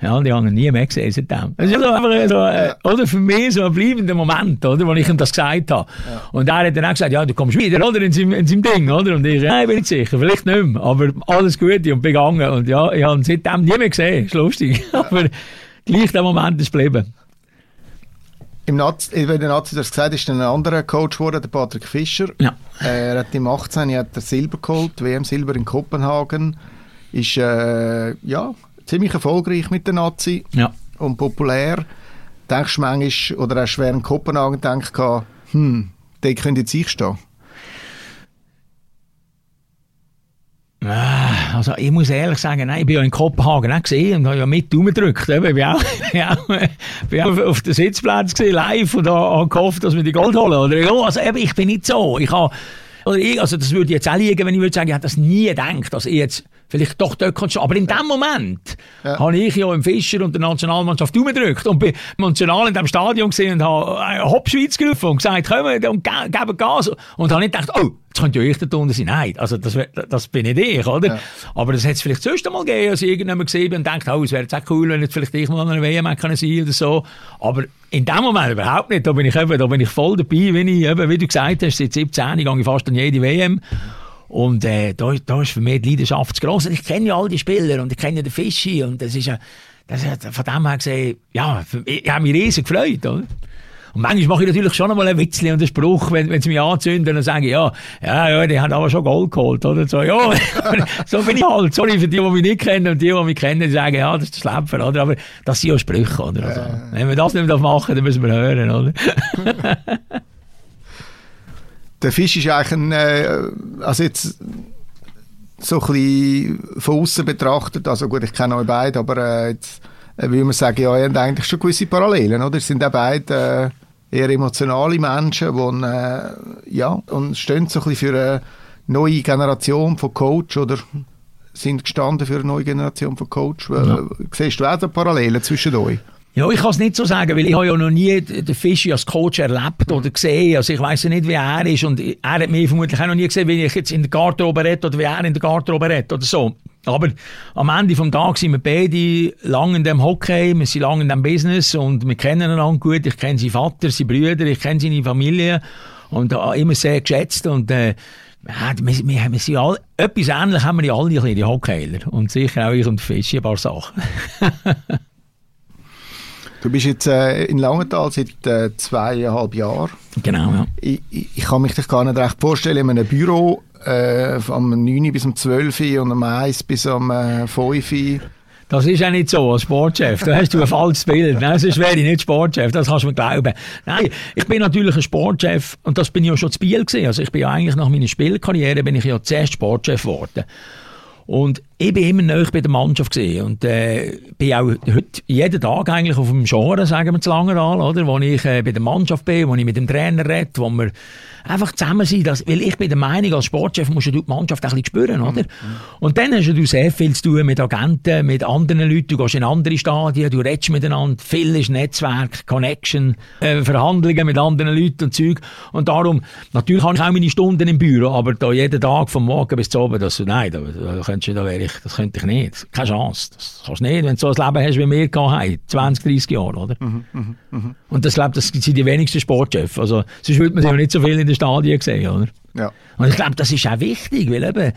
Ja, die haben nie mehr gesehen seitdem. Das ist also einfach so, äh, oder für mich so ein bleibender Moment, oder, wo ich ihm das gesagt habe. Ja. Und er hat dann auch gesagt, ja, du kommst wieder, oder, in seinem, in seinem Ding, oder? Und ich, nein, bin ich sicher, vielleicht nicht mehr, aber alles Gute und begangen. Und ja, ich habe ihn seitdem nie mehr gesehen, ist lustig. Ja. <laughs> aber gleich der Moment ist geblieben. Im Nazi, wenn der Nazi das gesagt ist, ein anderer Coach geworden, der Patrick Fischer. Ja. Er hat im 18 hat er Silber geholt, WM Silber in Kopenhagen. Ist äh, ja, ziemlich erfolgreich mit der Nazi ja. und populär. Denkst du manchmal, oder hast du während Kopenhagen gedacht, hm, der könnte jetzt ich stehen? Ah, also ich muss ehrlich sagen, nein, ich bin ja in Kopenhagen auch gesehen und habe ja mit umgedrückt. Ich bin auch, <laughs> bin auch auf den Sitzplatz gesehen, live und habe gehofft, dass wir die Gold holen. Oder, also eben, ich bin nicht so. Ich habe, oder ich, also das würde jetzt auch liegen, wenn ich würde sagen, ich hätte das nie gedacht, dass ich jetzt vielleicht doch dort kannst du. Aber in dem Moment ja. habe ich ja im Fischer und der Nationalmannschaft umgedrückt und bin emotional in dem Stadion gesehen und habe äh, Hopp Schweiz gerufen und gesagt, kommen und ge geben Gas. Und habe nicht gedacht, oh, jetzt könnte ja ich da unten sein. Nein, also das, das bin nicht ich, oder? Ja. Aber das hätte es vielleicht sonst einmal gegeben, als ich irgendjemand gesehen bin und denkt, oh, es wäre jetzt auch cool, wenn jetzt vielleicht ich mal an einer WM können sein oder so. Aber in dem Moment überhaupt nicht. Da bin ich eben, da bin ich voll dabei, wenn ich eben, wie du gesagt hast, seit 17 gehe ich fast an jede WM. Und äh, da, da ist für mich die Leidenschaft zu gross. Ich kenne ja all die Spieler und ich kenne den Fischi und das ist ja, das hat von dem her gesehen, ja, ich habe mich riesig gefreut, oder? Und manchmal mache ich natürlich schon einmal ein Witzchen und einen Spruch, wenn, wenn sie mich anzünden und sagen, ja, ja, ja, die haben aber schon Gold geholt, oder? So, ja, <laughs> so bin ich halt. Sorry für die, die mich nicht kennen und die, die mich kennen, die sagen, ja, das ist der Schlepper, oder? Aber das sind ja Sprüche, oder? Also, wenn wir das nicht machen, dann müssen wir hören, oder? <laughs> der Fisch ist eigentlich ein, äh, also jetzt so ein bisschen von außen betrachtet, also gut, ich kenne euch beide, aber äh, jetzt äh, würde man sagen, ja, ihr habt eigentlich schon gewisse Parallelen, oder? sind auch beide äh, eher emotionale Menschen, die äh, ja, und stehen so ein bisschen für eine neue Generation von Coach oder sind gestanden für eine neue Generation von Coach. Ja. Siehst du auch da Parallelen zwischen euch? Ja, ich kann es nicht so sagen, weil ich habe ja noch nie den Fischi als Coach erlebt oder gesehen. Also ich weiß ja nicht, wie er ist und er hat mich vermutlich auch noch nie gesehen, wie ich jetzt in der Garderobe rede oder wie er in der Garderobe redet oder so. Aber am Ende des Tages sind wir beide lang in dem Hockey, wir sind lang in dem Business und wir kennen einander gut. Ich kenne seinen Vater, seine Brüder, ich kenne seine Familie und immer sehr geschätzt und äh, ja, wir, wir, wir sind alle, etwas ähnlich haben wir ja alle, die Hockeyler und sicher auch ich und Fischi ein paar Sachen. <laughs> Du bist jetzt äh, in Langenthal seit äh, zweieinhalb Jahren. Genau, ja. Ich, ich, kann mich dich gar nicht recht vorstellen, in einem Büro äh, am 9 bis um 12 und am 1 bis am äh, 5 das ist ja nicht so als Sportchef. Da hast du ein falsches Bild. Nein, sonst wäre ich nicht Sportchef. Das kannst du mir glauben. Nein, ich bin natürlich ein Sportchef und das bin ich ja schon zu Biel gewesen. Also ich bin ja eigentlich nach meiner Spielkarriere bin ich ja zuerst Sportchef geworden. Und ich bin immer näher bei der Mannschaft gesehen und äh, bin auch heute jeden Tag eigentlich auf dem Genre, sagen wir zu Langeral, oder, wo ich äh, bei der Mannschaft bin, wo ich mit dem Trainer rede, wo wir einfach zusammen sind, dass, weil ich bin der Meinung, als Sportchef musst du die Mannschaft ein bisschen spüren, oder? Mhm. Und dann hast du sehr viel zu tun mit Agenten, mit anderen Leuten, du gehst in andere Stadien, du redest miteinander, viel ist Netzwerk, Connection, äh, Verhandlungen mit anderen Leuten und Zeug. Und darum, natürlich habe ich auch meine Stunden im Büro, aber da jeden Tag vom Morgen bis zum Abend, das, nein, da, da, könntest du, da wäre ich ich, das könnte ich nicht. Keine Chance. Das kannst du nicht, wenn du so ein Leben hast, wie wir haben, 20, 30 Jahre, oder? Mhm, mh, mh. Und das, glaube das sind die wenigsten Sportchefs. Also, sonst würde man sich ja nicht so viel in den Stadien sehen, oder? Ja. Und ich glaube, das ist auch wichtig, weil eben,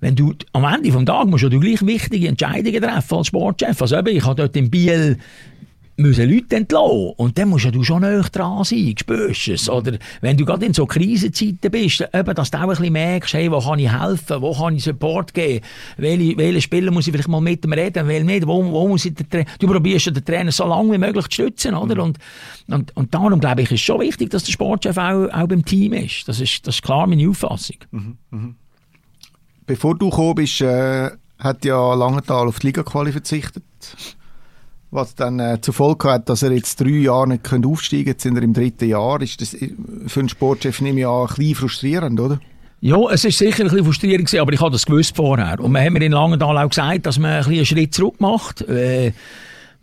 wenn du am Ende des Tages musst du gleich wichtige Entscheidungen treffen als Sportchef. Also eben, ich habe dort in Biel müssen Leute entlassen. Und dann musst du schon näher dran sein, spürst es. Oder wenn du gerade in so Krisenzeiten bist, eben, dass du auch ein bisschen merkst, hey, wo kann ich helfen, wo kann ich Support geben, welche, welche Spieler muss ich vielleicht mal mit dem reden, welche nicht, wo, wo muss ich den Trainer, du probierst den Trainer so lange wie möglich zu stützen, oder? Und, und, und darum, glaube ich, ist es schon wichtig, dass der Sportchef auch, auch beim Team ist. Das ist, das ist klar meine Auffassung. Mhm, mh. Bevor du gekommen bist, äh, hat ja Langenthal auf die Liga verzichtet was dann äh, zur Folge hat, dass er jetzt drei Jahre nicht aufsteigen kann. Jetzt sind er im dritten Jahr. Ist das äh, für einen Sportchef nehme ich an, ein bisschen frustrierend, oder? Ja, es ist sicher ein bisschen frustrierend aber ich habe das gewusst vorher. Und wir haben mir in Langenthal auch gesagt, dass man ein bisschen einen Schritt zurück macht. Äh,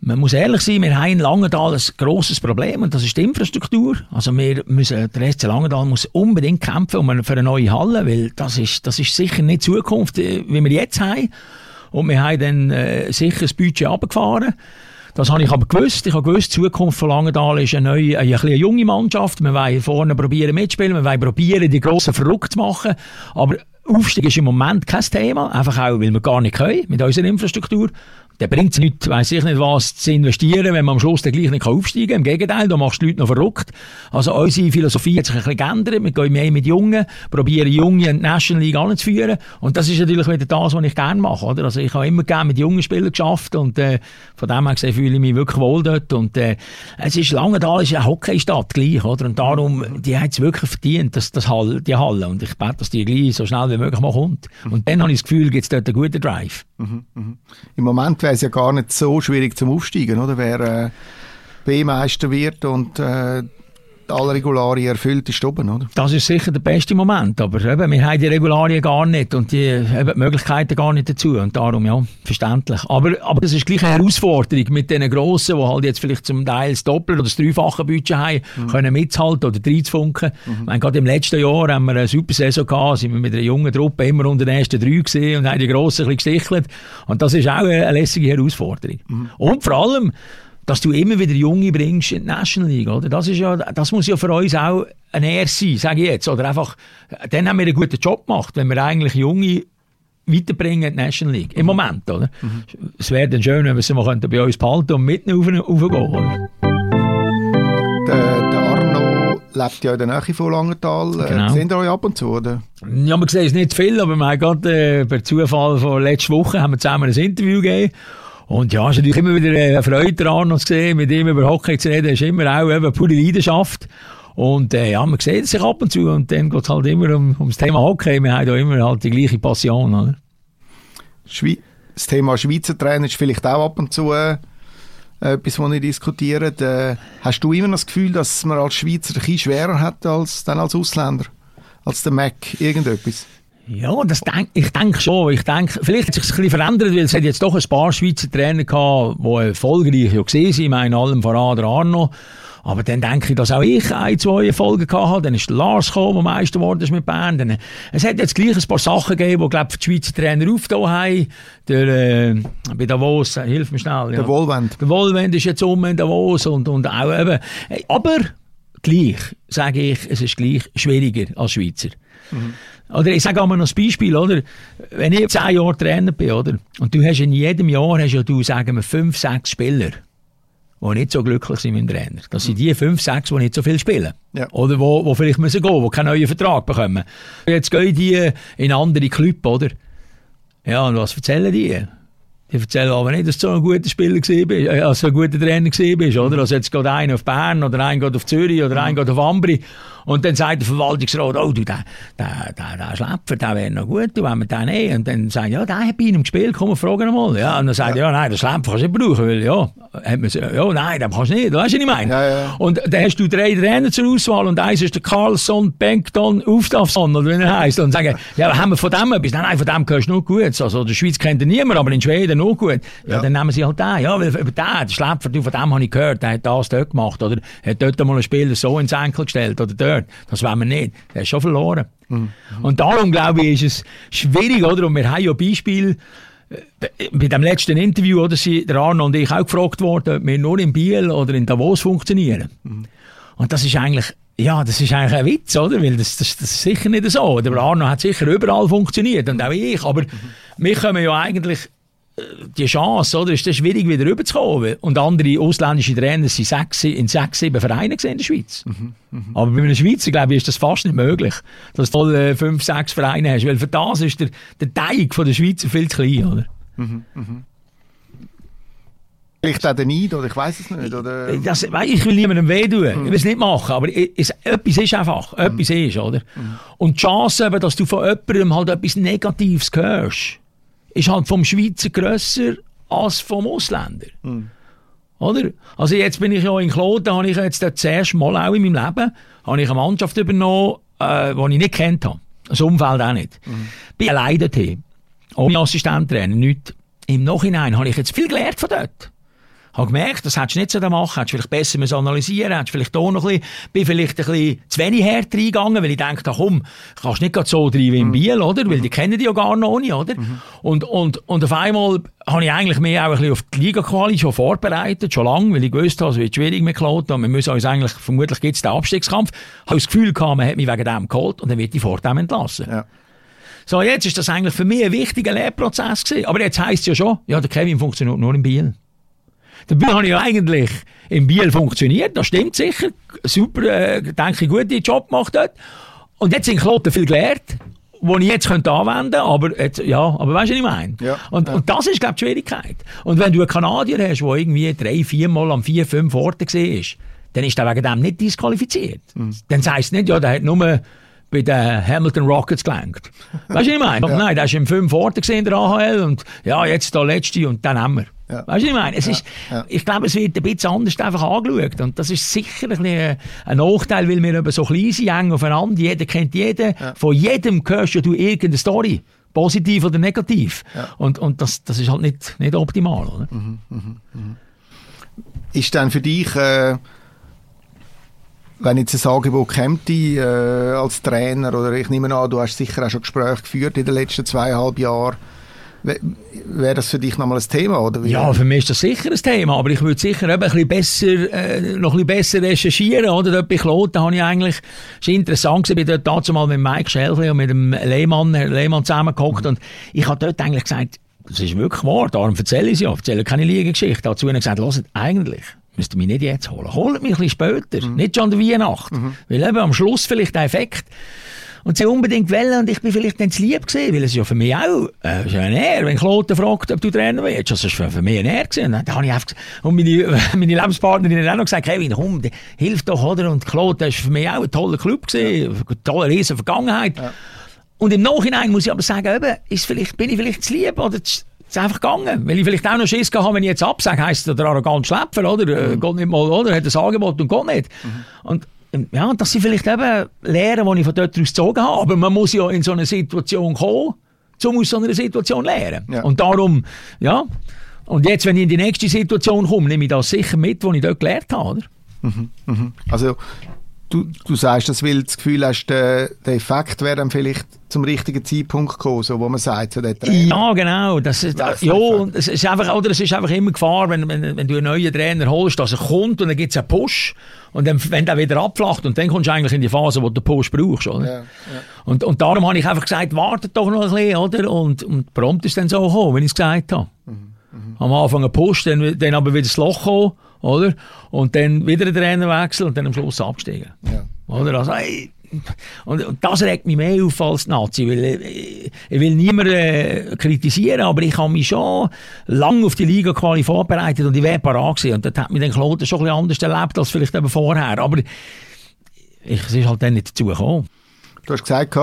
man muss ehrlich sein, wir haben in Langenthal ein grosses Problem und das ist die Infrastruktur. Also wir müssen, der SC Langenthal muss unbedingt kämpfen um für eine neue Halle, weil das ist, das ist sicher nicht die Zukunft, äh, wie wir jetzt haben. Und wir haben dann äh, sicher das Budget abgefahren. Das habe ich aber gewusst. Ich habe gewusst, die Zukunft von Langenthal ist eine neue, eine, eine junge Mannschaft. Wir wollen vorne probieren mitspielen, wir wollen probieren, die Grossen verrückt zu machen. Aber Aufstieg ist im Moment kein Thema, einfach auch, weil wir gar nicht können mit unserer Infrastruktur. Der bringt es nicht, weiss ich nicht was, zu investieren, wenn man am Schluss dann gleich nicht aufsteigen kann. Im Gegenteil, da machst du die Leute noch verrückt. Also unsere Philosophie hat sich ein bisschen geändert. Wir gehen mehr mit Jungen, probieren Junge in die National League anzuführen. Und das ist natürlich wieder das, was ich gerne mache. Oder? Also ich habe immer gerne mit jungen Spielern geschafft und äh, von dem her gesehen fühle ich mich wirklich wohl dort. Und äh, es ist lange da, es ist eine Hockeystadt gleich. Oder? Und darum, die hat es wirklich verdient, dass das Halle, die Halle. Und ich bete, dass die gleich so schnell wie möglich mal kommt. Und dann habe ich das Gefühl, gibt es dort einen guten Drive. Mhm, mh. Im Moment wäre es ja gar nicht so schwierig zum Aufsteigen, oder? Wer äh, B-Meister wird und äh, alle Regularien erfüllt, ist oben, oder? Das ist sicher der beste Moment, aber eben, wir haben die Regularien gar nicht und die, eben, die Möglichkeiten gar nicht dazu und darum, ja, verständlich. Aber, aber das ist gleich eine Herausforderung mit den Grossen, die halt jetzt vielleicht zum Teil das Doppel- oder das Dreifache Budget haben, mhm. können mithalten oder reinzufunken. Mhm. Meine, gerade im letzten Jahr haben wir eine super Saison gehabt, sind wir mit einer jungen Truppe immer unter den ersten drei gesehen und haben die Grossen ein bisschen gestichelt. Und das ist auch eine, eine lässige Herausforderung. Mhm. Und vor allem, dass du immer wieder Junge bringst in die National League, oder? Das ist ja, das muss ja für uns auch ein Ehr sein, sage ich jetzt. Oder einfach, dann haben wir einen guten Job gemacht, wenn wir eigentlich Junge weiterbringen in die National League. Im Moment, oder? Mhm. Es wäre dann schön, wenn wir sie mal bei uns behalten und mitten rauf, raufgehen, oder? Der, der Arno lebt ja in der Nähe von Langenthal. Äh, genau. Sehen ihr euch ab und zu, oder? Ja, man sieht es nicht viel, aber wir haben gerade äh, per Zufall von letzter Woche haben wir zusammen ein Interview gegeben und ja, es ist natürlich immer wieder eine Freude daran, zu sehen, mit ihm über Hockey zu reden, ist immer auch eben pure Leidenschaft. Und äh, ja, man sieht sich ab und zu und dann geht es halt immer um, um das Thema Hockey. Wir haben da immer halt die gleiche Passion. Oder? Das Thema Schweizer Trainer ist vielleicht auch ab und zu äh, etwas, was wir diskutieren. Äh, hast du immer das Gefühl, dass man als Schweizer ein bisschen schwerer hat als, dann als Ausländer? Als der Mac? Irgendetwas? Ja, das denk, ich denke schon. Ich denke, vielleicht hat sich ein bisschen verändert, weil es hat jetzt doch ein paar Schweizer Trainer gehabt, die erfolgreich ja gesehen sind. Ich meine, allem voran der Arno. Aber dann denke ich, dass auch ich ein, zwei Erfolge gehabt habe. Dann ist Lars gekommen, der Meister geworden ist mit Bern. Dann, es hat jetzt gleich ein paar Sachen gegeben, die, glaube die Schweizer Trainer aufgetan haben. Der, äh, bei Davos, äh, hilf mir schnell. Der ja. Wohlwend. Der Wohlwend ist jetzt um in Davos und, und auch eben. Aber gleich, sage ich, es ist gleich schwieriger als Schweizer. Mhm. Oder ich sage einmal noch ein Beispiel, oder? Wenn ich zehn Jahre Trainer bin, oder? Und du hast in jedem Jahr, hast ja du, sagen wir, fünf, sechs Spieler, die nicht so glücklich sind mit dem Trainer. Das sind die fünf, sechs, die nicht so viel spielen. Ja. Oder wo, wo vielleicht müssen gehen, die keinen neuen Vertrag bekommen. Jetzt gehen die in andere Clubs, oder? Ja, und was erzählen die? Die erzählen aber nicht, dass du so ein guter Spieler bist, also ein guter Trainer bist, oder? Also jetzt geht einer auf Bern, oder einer geht auf Zürich, oder einer geht auf Ambri. Und dann sagt der Verwaltungsrat, oh du, der, der, der, der Schläpfer, der wäre noch gut, du, wenn wir den nehmen. Und dann sagen, ja, der hat bei ihm gespielt, komm, fragen ihn mal. Ja, und dann sagt er, ja. ja, nein, den Schläpfer kannst du nicht brauchen, weil, ja, hat man, ja, nein, den kannst du nicht, weißt du, was ich meine? Ja, ja. Und dann hast du drei Trainer zur Auswahl und eins ist der Carlson, Benkton, Ufdafson, oder wie er heisst. Und sagen, ja, haben wir von dem etwas? Nein, nein, von dem gehörst du nur gut. Also, der Schweiz kennt ihn niemand, aber in Schweden nur gut. Ja, ja, dann nehmen sie halt den. Ja, weil über den, der Schläpfer, du, von dem habe ich gehört, der hat das dort gemacht, oder hat dort mal einen Spieler so ins Enkel gestellt, oder dort. Das wollen wir nicht. Der ist schon verloren. Mhm. Und darum, glaube ich, ist es schwierig, oder? Und wir haben ja Beispiele, äh, bei dem letzten Interview, oder, sind der Arno und ich auch gefragt worden, ob wir nur in Biel oder in Davos funktionieren. Mhm. Und das ist eigentlich, ja, das ist eigentlich ein Witz, oder? Weil das, das, das ist sicher nicht so. Der Arno hat sicher überall funktioniert und auch ich. Aber mhm. wir kommen ja eigentlich die Chance, oder, ist das schwierig wieder rüberzukommen. Und andere ausländische Trainer sind sechs, in sechs, sieben Vereinen in der Schweiz. Mhm, mh. Aber bei einem Schweizer, glaube ich, ist das fast nicht möglich, dass du voll äh, fünf, sechs Vereine hast. Weil für das ist der, der Teig von der Schweizer viel zu klein, oder? Mhm, mh. Vielleicht auch der Neid, oder ich weiß es nicht. Oder? Äh, das, ich will niemandem weh tun. Mhm. Ich will es nicht machen. Aber es, etwas ist einfach. Mhm. Etwas ist, oder? Mhm. Und die Chance, dass du von jemandem halt etwas Negatives hörst, ist halt vom Schweizer grösser als vom Ausländer. Mhm. Oder? Also jetzt bin ich ja in Kloten, habe ich jetzt das erste Mal auch in meinem Leben habe ich eine Mannschaft übernommen, äh, die ich nicht kennt habe. Das Umfeld auch nicht. Mhm. Bin allein dorthin. Ohne Assistenttrainer, nichts. Im Nachhinein habe ich jetzt viel gelernt von dort habe gemerkt, das hättest du nicht so machen hättest vielleicht besser müssen analysieren hättest vielleicht auch noch ein bisschen, bin vielleicht ein bisschen zu wenig härter reingegangen, weil ich denke, da komm, kannst nicht so treiben wie in mhm. Biel, oder? Weil die kennen die ja gar noch nicht, oder? Mhm. Und, und, und auf einmal habe ich eigentlich mehr auch ein bisschen auf die Liga-Quali schon vorbereitet, schon lange, weil ich gewusst habe, es wird schwierig mit Kloten und wir müssen uns eigentlich, vermutlich gibt es den Abstiegskampf, habe das Gefühl gehabt, man hat mich wegen dem geholt und dann wird ich vor dem entlassen. Ja. So, jetzt ist das eigentlich für mich ein wichtiger Lehrprozess gewesen. Aber jetzt heisst es ja schon, ja, der Kevin funktioniert nur in Biel. Dabei habe ich eigentlich in Biel funktioniert, das stimmt sicher. Super, äh, denke ich, guten Job gemacht dort. Und jetzt sind Kloten viel gelernt, die ich jetzt könnte anwenden könnte, aber jetzt, ja, aber weißt du, was ich meine? Ja, und, ja. und das ist, glaube ich, die Schwierigkeit. Und wenn du einen Kanadier hast, der irgendwie drei, vier Mal an vier, fünf Orten war, dann ist er wegen dem nicht disqualifiziert. Mhm. Dann sagst du nicht, ja, der hat nur bei den Hamilton Rockets gelenkt. Weißt du, was ich meine? <laughs> ja. Nein, der ist in fünf Orten in der AHL und ja, jetzt der letzte und dann haben wir. Ja. Weißt du, ich meine? Es ja. Ist, ja. Ich glaube, es wird ein bisschen anders einfach angeschaut. Und das ist sicher ein, ein Nachteil, weil wir eben so klein sind, eng aufeinander. Jeder kennt jeden. Von jedem hörst du irgendeine Story. Positiv oder negativ. Und, und das, das ist halt nicht, nicht optimal. Oder? Mhm, mh, mh. Ist dann für dich... Äh wenn jetzt ein Angebot kommt äh, als Trainer, oder ich nehme an, du hast sicher auch schon Gespräche geführt in den letzten zweieinhalb Jahren, Wäre das für dich nochmal ein Thema? Oder Ja, für mich ist das sicher ein Thema, aber ich würde sicher eben ein bisschen besser, äh, noch ein bisschen besser recherchieren. Oder? Dort bei Kloten habe ich eigentlich, es war interessant, ich bin dort dazu mal mit Mike Schelfli und mit dem Lehmann, Herr Lehmann zusammengehockt und ich habe dort eigentlich gesagt, das ist wirklich wahr, darum erzähle ich es ja, erzähle keine Liegengeschichte. Dazu habe ich gesagt, hört, eigentlich müsst ihr mich nicht jetzt holen. Holt mich ein bisschen später, mhm. nicht schon an der Weihnacht. Mhm. Weil eben am Schluss vielleicht der Effekt, und sie unbedingt wollen und ich bin vielleicht zu lieb gewesen, weil es ja für mich auch äh, ist ein Ehr, wenn Kloten fragt, ob du Trainer willst, das ist für, für mich ein Ehr gewesen. Und dann habe ich einfach, und meine, <laughs> meine Lebenspartnerin hat auch noch gesagt, Kevin, komm, hilf doch, oder? Und Kloten ist für mich auch ein toller Club gewesen, ja. eine tolle, riesen Vergangenheit. Ja. Und im Nachhinein muss ich aber sagen, eben, ist vielleicht, bin ich vielleicht zu lieb oder zu, ist einfach gegangen. Weil ich vielleicht auch noch Schiss habe, wenn ich jetzt absage, heisst der arrogant Schlepper, oder? Äh, mhm. Geht nicht mal, oder? Hat ein Angebot und geht nicht. Mhm. Und ja, das sind vielleicht eben Lehren, die ich von dort aus gezogen habe. Aber man muss ja in so eine Situation kommen, um aus so einer Situation lernen. Ja. Und darum, ja. Und jetzt, wenn ich in die nächste Situation komme, nehme ich das sicher mit, was ich dort gelernt habe. Oder? Mhm, mhm. Also, du, du sagst das, weil du das Gefühl hast, der, der Effekt wäre dann vielleicht zum richtigen Zeitpunkt gekommen, so, wo man sagt, so der Trainer. Ja, genau. Das ist, das ja, es ist einfach, oder es ist einfach immer Gefahr, wenn, wenn, wenn du einen neuen Trainer holst, dass er kommt und dann gibt es einen Push und dann, wenn der wieder abflacht und dann kommst du eigentlich in die Phase, wo du den Push brauchst, oder? Ja, ja. Und, und darum habe ich einfach gesagt, wartet doch noch ein bisschen, oder? Und, und prompt ist dann so gekommen, wenn ich es gesagt habe. Mhm, mh. Am Anfang ein Push, dann, dann aber wieder das Loch gekommen, oder? Und dann wieder ein Trainerwechsel und dann am Schluss absteigen. Ja. Oder? Also, ey, und, und, das regt mich mehr auf als Nazi, weil ich, äh, ich will niemanden äh, kritisieren, aber ich habe mich schon lange auf die Liga-Quali vorbereitet und ich wäre parat gewesen. Und das hat mich den Kloten schon ein bisschen anders erlebt als vielleicht eben vorher. Aber ich, es ist halt dann nicht dazu gekommen. Du hast gesagt,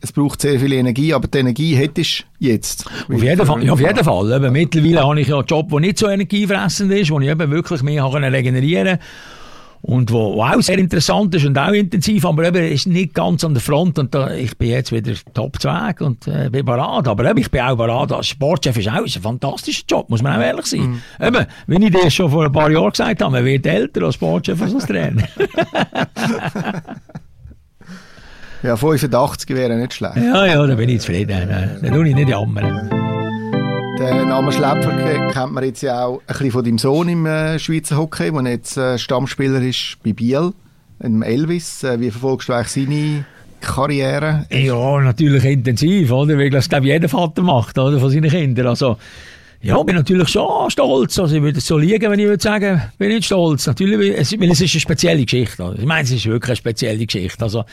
es braucht sehr viel Energie, aber die Energie hättest du jetzt. Auf jeden Fall. Ja, auf jeden Fall. Eben, mittlerweile habe ich ja einen Job, der nicht so energiefressend ist, wo ich eben wirklich mehr regenerieren kann. Und wo, wo auch sehr interessant ist und auch intensiv, aber eben ist nicht ganz an der Front und da, ich bin jetzt wieder top 2 und äh, bin parat. Aber eben, ich bin auch parat als Sportchef ist auch ist ein fantastischer Job, muss man auch ehrlich sein. Mhm. Eben, wie ich dir schon vor ein paar Jahren gesagt habe, man wird älter als Sportchef als als Trainer. <laughs> ja, 85 wäre nicht schlecht. Ja, ja, da bin ich zufrieden. Da tue ich nicht jammern. Den Namen Schläpfer kennt man jetzt ja auch ein bisschen von deinem Sohn im äh, Schweizer Hockey, der jetzt äh, Stammspieler ist bei Biel, im Elvis. Äh, wie verfolgst du eigentlich seine Karriere? Ja, natürlich intensiv, oder? Weil das, glaube ich, jeder Vater macht, oder? Von seinen Kindern. Also, ja, bin natürlich schon stolz. Also, ich würde es so liegen, wenn ich würde sagen, bin nicht stolz. Natürlich, weil es, weil es ist eine spezielle Geschichte. Oder? Ich meine, es ist wirklich eine spezielle Geschichte. Also,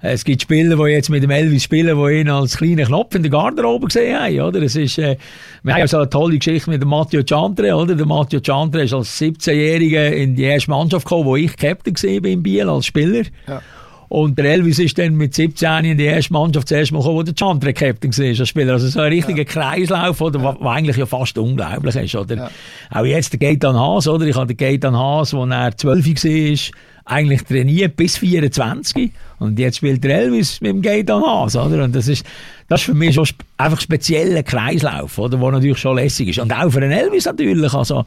es gibt Spieler, die jetzt mit dem Elvis spielen, die ihn als kleinen Knopf in der Garderobe gesehen haben, oder? Es ist, äh, wir haben ja so eine tolle Geschichte mit dem Matteo Chantre, oder? Der Matteo Chantre ist als 17-Jähriger in die erste Mannschaft gekommen, wo ich Captain gesehen bin in Biel als Spieler. Ja. Und der Elvis ist dann mit 17 in die erste Mannschaft zuerst mal gekommen, wo der Chantre Captain war als Spieler. Also so ein richtiger ja. Kreislauf, oder, ja. was eigentlich ja fast unglaublich ist, oder? Ja. Auch jetzt der Gaetan Haas, oder? Ich hatte den Gaetan Haas, als er 12 war, eigentlich trainiert bis 24 und jetzt spielt der Elvis mit dem Gaetan Haas, oder? Und das ist, das ist für mich schon einfach spezieller Kreislauf, oder? Der natürlich schon lässig ist. Und auch für den Elvis natürlich, also,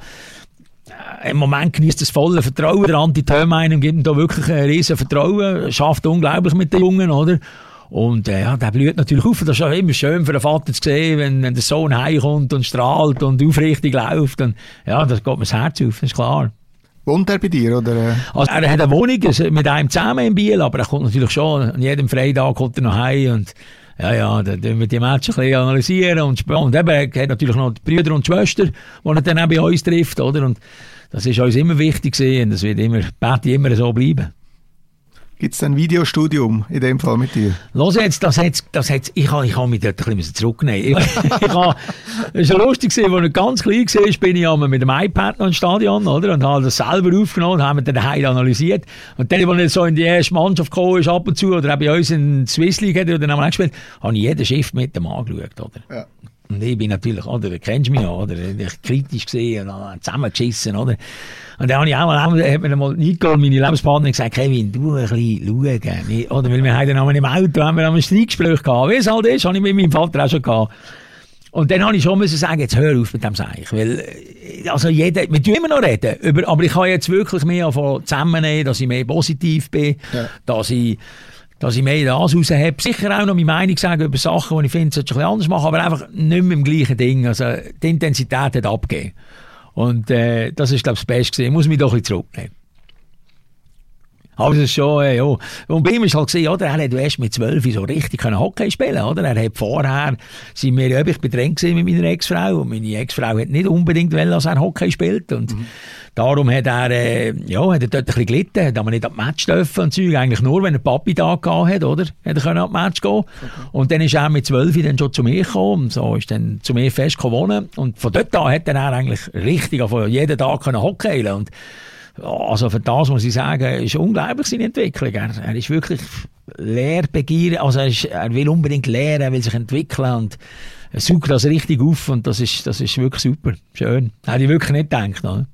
äh, im Moment genießt das volle Vertrauen. Der Anti Thömeinen gibt ihm da wirklich ein riesen Vertrauen, schafft unglaublich mit den Jungen, oder? Und äh, ja, der blüht natürlich auf. Das ist auch immer schön für den Vater zu sehen, wenn, wenn der Sohn heimkommt und strahlt und aufrichtig läuft. Und, ja, das geht mir das Herz auf, ist klar. Wohnt er bei dir? Oder? Also er hat eine Wohnung mit einem zusammen in Biel, aber er kommt natürlich schon, an jedem Freitag kommt er noch heim und ja, ja, dann wir die Matches ein bisschen analysieren und, und eben, er hat natürlich noch die Brüder und die Schwester, die er dann auch bei uns trifft, oder? Und das ist uns immer wichtig gewesen und das wird immer, immer so bleiben. Gibt es ein Videostudium in dem Fall mit dir? Los jetzt, das hat's, das hat's, ich habe ich hab mich dort ein bisschen <laughs> hab, es war lustig, als ich ganz klein war, bin ich mit dem iPad noch ins Stadion oder, und habe das selber aufgenommen und haben dann daheim analysiert. Und dann, als ich so in die erste Mannschaft gekommen ist, ab und zu, oder auch bei uns in Swiss League, oder dann haben wir gespielt, habe ich jeden Schiff mit dem angeschaut. Oder? Ja. Und ich bin natürlich, oder, du kennst mich ja, oder, ich kritisch gesehen und zusammengeschissen, oder. Und dann habe ich auch mal, hat mir mal meine Lebenspartnerin, gesagt, Kevin, du ein bisschen schauen. Oder, weil wir haben dann im Auto, haben wir ein Streitgespräch gehabt. Wie es halt ist, habe ich mit meinem Vater auch schon gehabt. Und dann habe ich schon müssen sagen, jetzt hör auf mit dem Seich. Weil, äh, also jeder, wir tun immer noch reden, über, aber ich kann jetzt wirklich mehr zusammennehmen, dass ich mehr positiv bin, ja. dass ich, dass ich mehr das raus habe. Sicher auch noch meine Meinung sagen über Sachen, die ich finde, sollte ich ein anders machen, aber einfach nicht mehr im gleichen Ding. Also, die Intensität hat abgegeben. Und, äh, das ist, glaube ich, das Beste Ich muss mich doch ein bisschen zurücknehmen. Ist schon, äh, ja. Und bei ihm ist halt oder? Er hat erst mit zwölf so richtig Hockey spielen oder? Er hat vorher, sind wir, ja, ich bedrängt mit meiner Ex-Frau. Und meine Ex-Frau hat nicht unbedingt wollen, dass er Hockey spielt. Und mhm. darum hat er, äh, ja, hat er dort ein bisschen gelitten, hat aber nicht an Match dürfen und Zeug. Eigentlich nur, wenn er Papi da gehabt hat, oder? Hat er können an Match gehen. Okay. Und dann ist er mit zwölf dann schon zu mir gekommen. Und so ist dann zu mir fest gewonnen. Und von dort an hat er eigentlich richtig, von jeden Tag können Hockey. Und also für das muss ich sagen, ist unglaublich seine Entwicklung. Er, er ist wirklich lehrbegierig, also er, ist, er, will unbedingt lernen, er will sich entwickeln und er sucht das richtig auf und das ist, das ist wirklich super, schön. Hätte ich wirklich nicht gedacht. Oder?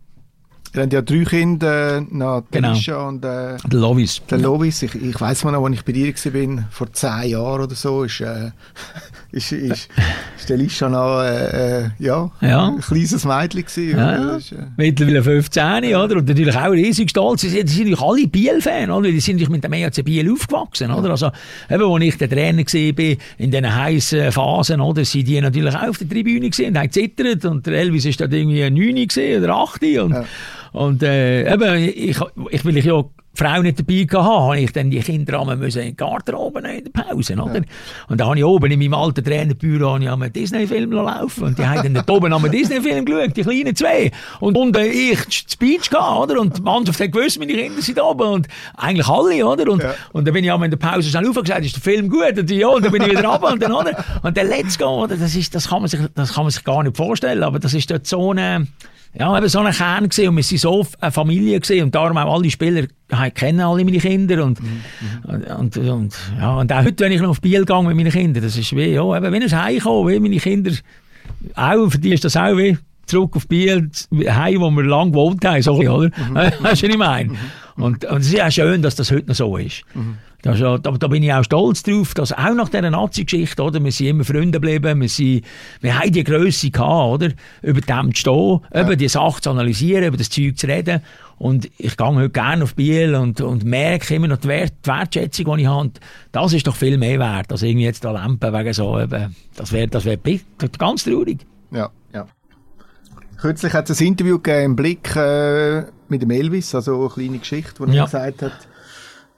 Ihr habt ja drei Kinder, äh, Telisha genau. und äh, der Lovis. Der Lovis. Ich, ich weiss mal noch, als ich bei dir war, vor zehn Jahren oder so, ist, äh, <laughs> ist, ist, ist der Lisha noch äh, äh, ja, ja. ein kleines Mädchen gewesen. Ja. Ist, äh, Mittlerweile 15, oder? Und natürlich auch riesig stolz. Sie sind, natürlich alle Biel-Fan, oder? Die sind mit dem EAC Biel aufgewachsen, oder? Also, eben, als ich der Trainer war, in diesen heißen Phasen, oder? Sind die natürlich auch auf der Tribüne gewesen und haben zittert. Und der Elvis war dort irgendwie 9 oder 8 und ja. Und äh, eben, ich, ich will ich ja Frau nicht dabei gehabt, habe ich dann die Kinder einmal in den Garten oben in der Pause, oder? Ja. Und dann habe ich oben in meinem alten Trainerbüro einen Disney-Film laufen und die haben dann oben einen Disney-Film geschaut, die kleinen zwei. Und, äh, ich Speech gehabt, oder? Und die Mannschaft hat gewusst, meine Kinder sind oben und eigentlich alle, oder? Und, ja. und dann bin ich einmal in der Pause schnell aufgesagt, gesagt, ist der Film gut? Und, ja, und dann bin ich wieder runter und dann, oder? Und dann Let's Go, oder? Das, ist, das, kann man sich, das kann man sich gar nicht vorstellen, aber das ist dort so eine ja, eben so ein Kern gesehen und wir sind so eine Familie gesehen und darum auch alle Spieler kennen alle meine Kinder und, mhm. und, und, und, ja, und auch heute, wenn ich noch auf Biel gehe mit meinen Kindern, das ist wie, ja, eben, wenn ich heimkomme, wie meine Kinder, auch, für die ist das auch wie, zurück auf Biel, heim, wo wir lang gewohnt haben, so, oder? Mhm. <laughs> Weißt du, was ich meine? Mhm. Und, und es ist auch schön, dass das heute noch so ist. Mhm. Das, da, da, bin ich auch stolz drauf, dass auch nach dieser Nazi-Geschichte, oder, wir sind immer Freunde geblieben, wir, sind, wir haben die Grösse gehabt, oder, über dem zu stehen, ja. über die Sache zu analysieren, über das Zeug zu reden. Und ich gehe heute gerne auf Biel und, und merke immer noch die, Wert, die Wertschätzung, die ich habe. Und das ist doch viel mehr wert, als irgendwie jetzt da Lampen wegen so, eben, das wäre das wär ganz traurig. Ja, ja. Kürzlich hat es ein Interview gegeben im Blick äh, mit dem Elvis, also eine kleine Geschichte, wo er ja. gesagt hat,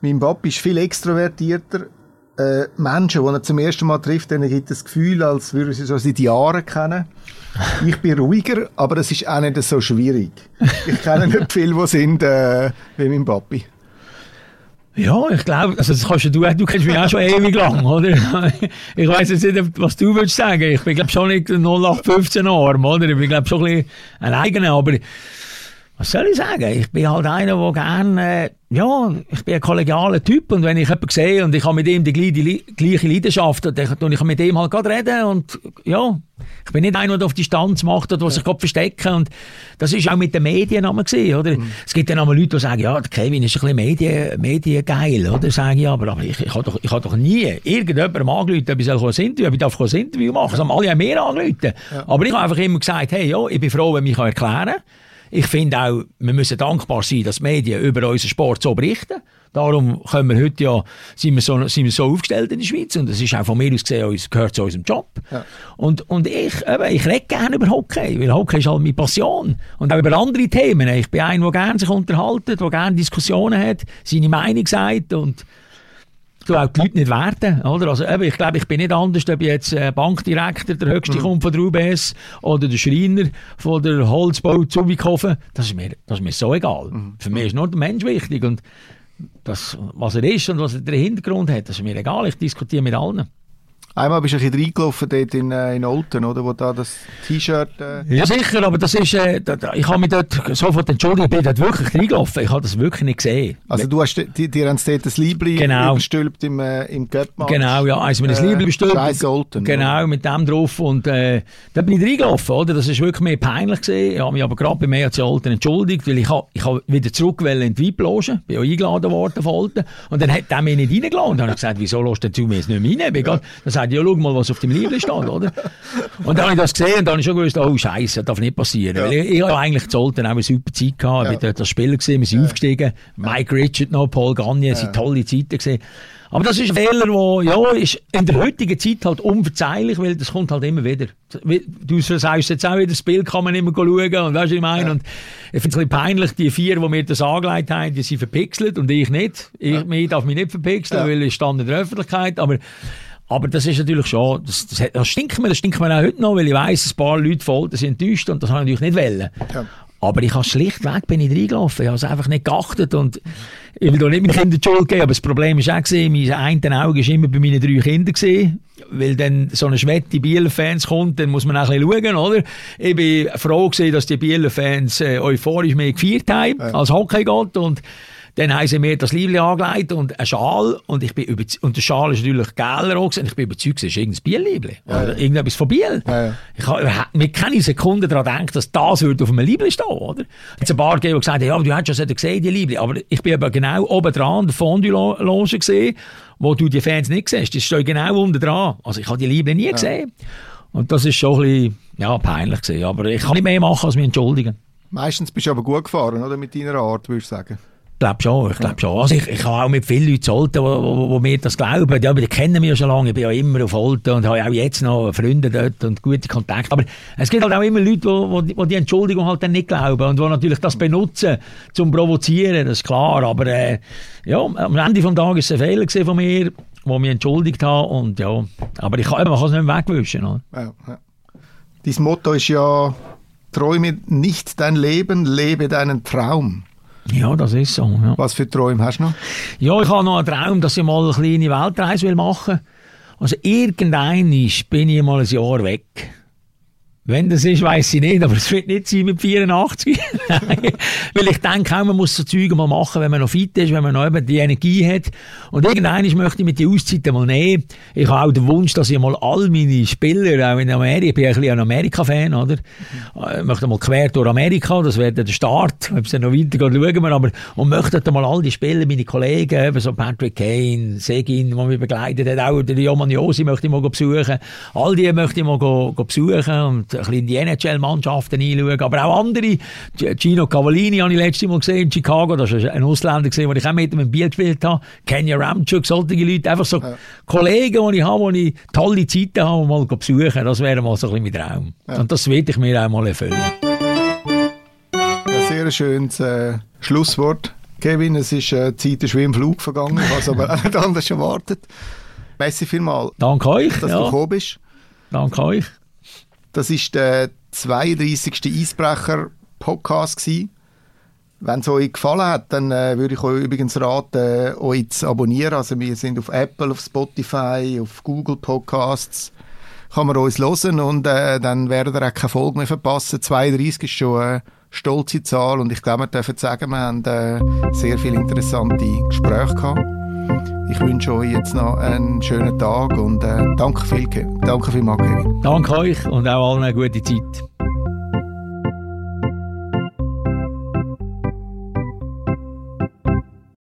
mein Papi ist viel extrovertierter. Äh, Menschen, die er zum ersten Mal trifft, denen gibt das Gefühl, als würden sie so seit Jahren kennen. <laughs> Ich bin ruhiger, aber das ist auch nicht so schwierig. Ich kenne nicht <laughs> viele, die sind äh, wie mein Papi. Ja, ich glaube, also das kannst du, du kennst mich auch schon ewig lang, oder? <laughs> Ich weiß jetzt nicht, was du willst sagen. Ich bin, glaube schon nicht 0815 Arm, oder? Ich bin, glaube schon ein bisschen ein eigener, aber was soll ich sagen? Ich bin halt einer, der gerne, äh, ja, ich bin ein kollegialer Typ und wenn ich jemanden sehe und ich habe mit ihm die, die, die gleiche Leidenschaft, dann kann ich mit ihm halt gerade reden und ja, ich bin nicht einer, der auf Distanz macht oder der sich gerade verstecken und das ist auch mit den Medien gesehen, oder? Mhm. Es gibt dann einmal Leute, die sagen, ja, Kevin ist ein bisschen Medien, mediengeil, oder? Sagen ja, aber ich, ich habe doch, ich habe doch nie irgendjemandem angerufen, ob ich ein Interview, ob ich darf ein Interview machen, das haben alle mehr angerufen. Ja. Aber ich habe einfach immer gesagt, hey, ja, ich bin froh, wenn ich mich erklären kann. Ich finde auch, wir müssen dankbar sein, dass die Medien über unseren Sport so berichten. Darum können wir heute ja, sind wir, so, sind wir so aufgestellt in der Schweiz und das ist auch von mir aus gesehen, gehört zu unserem Job. Ja. Und, und ich, eben, ich rede gerne über Hockey, weil Hockey ist halt meine Passion. Und auch über andere Themen. Ich bin einer, der gerne sich unterhaltet, der gerne Diskussionen hat, seine Meinung sagt und auch die Leute nicht werten, oder? Also eben, ich glaube, ich bin nicht anders, ob jetzt äh, Bankdirektor, der höchste mhm. kommt von der UBS oder der Schreiner von der Holzbau Zubikofen. Das ist mir, das ist mir so egal. Mhm. Für mich ist nur der Mensch wichtig und das, was er ist und was er den Hintergrund hat, das ist mir egal. Ich diskutiere mit allen. Einmal bist du ein bisschen reingelaufen dort in, äh, in Olten, oder? Wo da das T-Shirt... Äh... Ja, sicher, aber das ist... Äh, ich habe mich dort sofort entschuldigt, ich bin dort wirklich reingelaufen. Ich habe das wirklich nicht gesehen. Also du hast... Die, dir haben dort das Liebling genau. überstülpt im, äh, im Göppmatch. Genau, ja. Also mir das äh, Liebling überstülpt. Scheiß Olten. Genau, oder? mit dem drauf. Und äh, da bin ich reingelaufen, oder? Das ist wirklich mehr peinlich gesehen. Ich habe mich aber gerade bei mir Olten entschuldigt, weil ich habe ich hab wieder zurück in die Weibloge. Bin auch eingeladen worden von Olten. Und dann hat er mich nicht reingeladen. Und dann habe ich gesagt, wieso lässt du mich jetzt nicht mehr rein? Ja. Sagt ja, schau mal, was auf dem Liebling steht, oder? Und dann habe ich das gesehen und dann habe ich schon gewusst, oh Scheiße, das darf nicht passieren. Ja. Weil ich, ich habe eigentlich zu Olten auch eine super Zeit gehabt. Ja. Ich dort als Spieler gesehen, wir sind ja. aufgestiegen. Mike Richard noch, Paul Gagne, ja. sind tolle Zeiten gesehen. Aber das ist ein Fehler, der ja, ist in der heutigen Zeit halt unverzeihlich, weil das kommt halt immer wieder. Du sagst jetzt auch wieder, das Bild kann man immer schauen und weißt du, ich meine. Ja. Und ich finde es ein bisschen peinlich, die vier, die mir das angelegt haben, die sind verpixelt und ich nicht. Ich, ja. ich darf mich nicht verpixeln, ja. weil ich stand in der Öffentlichkeit. Aber aber das ist natürlich schon, das, das, das stinkt mir, das stinkt mir auch heute noch, weil ich weiss, ein paar Leute voll sind enttäuscht und das habe ich natürlich nicht wollen. Ja. Aber ich habe schlichtweg bin ich reingelaufen. Ich habe es einfach nicht geachtet. Und ich will da nicht meinen Kindern die Schuld geben, aber das Problem ist auch gesehen, mein einen Auge war immer bei meinen drei Kindern gesehen. Weil dann so eine Schwette Bieler-Fans kommt, dann muss man auch ein bisschen schauen, oder? Ich bin froh gewesen, dass die Bieler-Fans äh, euphorisch mehr gefeiert haben, ja. als Hockeygott. Und dann haben sie mir das Liebling angelegt und einen Schal. Und, ich bin über, und der Schal ist natürlich geiler Und ich bin überzeugt, es ist irgendein Bierliebling. Ja, oder irgendetwas von Biel. Ja, ja. Ich habe mir keine Sekunde daran gedacht, dass das würde auf einem Liebling stehen, oder? Jetzt ein paar gegeben, die gesagt haben, ja, du hast schon gesehen, die Liebling. Aber ich bin aber genau oben dran, der Fondue-Loge gesehen, wo du die Fans nicht siehst. Das steht genau unten dran. Also ich habe die Liebling nie gesehen. Und das ist schon ein bisschen, ja, peinlich gewesen. Aber ich kann nicht mehr machen, als mich entschuldigen. Meistens bist du aber gut gefahren, oder? Mit deiner Art, würde ich sagen. Ich glaube schon, ich glaube schon. Also ich, ich habe auch mit vielen Leuten zu Olten, wo, wo, wo mir das glauben. Ja, die kennen mich ja schon lange. Ich bin ja immer auf Olten und habe auch jetzt noch Freunde dort und gute Kontakte. Aber es gibt halt auch immer Leute, wo, wo, die Entschuldigung halt dann nicht glauben und die natürlich das benutzen, zum provozieren, das ist klar. Aber äh, ja, am Ende des Tages war es ein Fehler von mir, wo mich entschuldigt habe. Und ja, aber ich kann, man kann es nicht mehr wegwischen. Ja, ja. Dein Motto ist ja, träume nicht dein Leben, lebe deinen Traum. Ja, das ist so. Ja. Was für Träume hast du noch? Ja, ich habe noch einen Traum, dass ich mal eine kleine Weltreise machen will. Also irgendein bin ich mal ein Jahr weg. Wenn das ist, weiß ich nicht, aber es wird nicht sein mit 84. <laughs> Weil ich denke auch, man muss so Zeug mal machen, wenn man noch fit ist, wenn man noch eben die Energie hat. Und irgendwann möchte ich mit die Auszeiten mal nehmen. Ich habe auch den Wunsch, dass ich mal all meine Spieler, auch in Amerika, ich bin ein bisschen ein Amerika-Fan, oder? Ich möchte mal quer durch Amerika, das wäre der Start. Ob es dann noch weitergeht, schauen wir. Aber, und möchte mal all die Spieler, meine Kollegen, eben so Patrick Kane, Segin, der mich begleitet hat, auch der Joman Josi möchte ich mal besuchen. All die möchte ich mal besuchen und ein bisschen die NHL-Mannschaften einschauen. Aber auch andere. Gino Cavallini habe ich letztes Mal gesehen in Chicago. Das ist ein Ausländer gesehen, den ich auch mit ihm im Bier gespielt habe. Kenya Ramchuk, solche Leute. Einfach so ja. Kollegen, die ich habe, die ich tolle Zeiten habe, mal besuchen. Das wäre mal so ein bisschen mein Traum. Ja. Und das werde ich mir auch mal erfüllen. Ein sehr schönes äh, Schlusswort. Kevin, es ist äh, Zeit ist wie im Flug vergangen, ich habe es aber <laughs> auch nicht anders erwartet. Merci vielmals, Danke euch, dass ja. du gekommen bist. Danke euch. Das ist der 32. Eisbrecher-Podcast Wenn es euch gefallen hat, dann äh, würde ich euch übrigens raten, äh, euch zu abonnieren. Also wir sind auf Apple, auf Spotify, auf Google Podcasts. Kann man uns hören und äh, dann werdet ihr auch keine Folge mehr verpassen. 32 ist schon eine stolze Zahl und ich glaube, wir dürfen sagen, wir haben äh, sehr viele interessante Gespräche gehabt. Ich wünsche euch jetzt noch einen schönen Tag und äh, danke, viel, danke vielmals, Kevin. Danke euch und auch allen eine gute Zeit.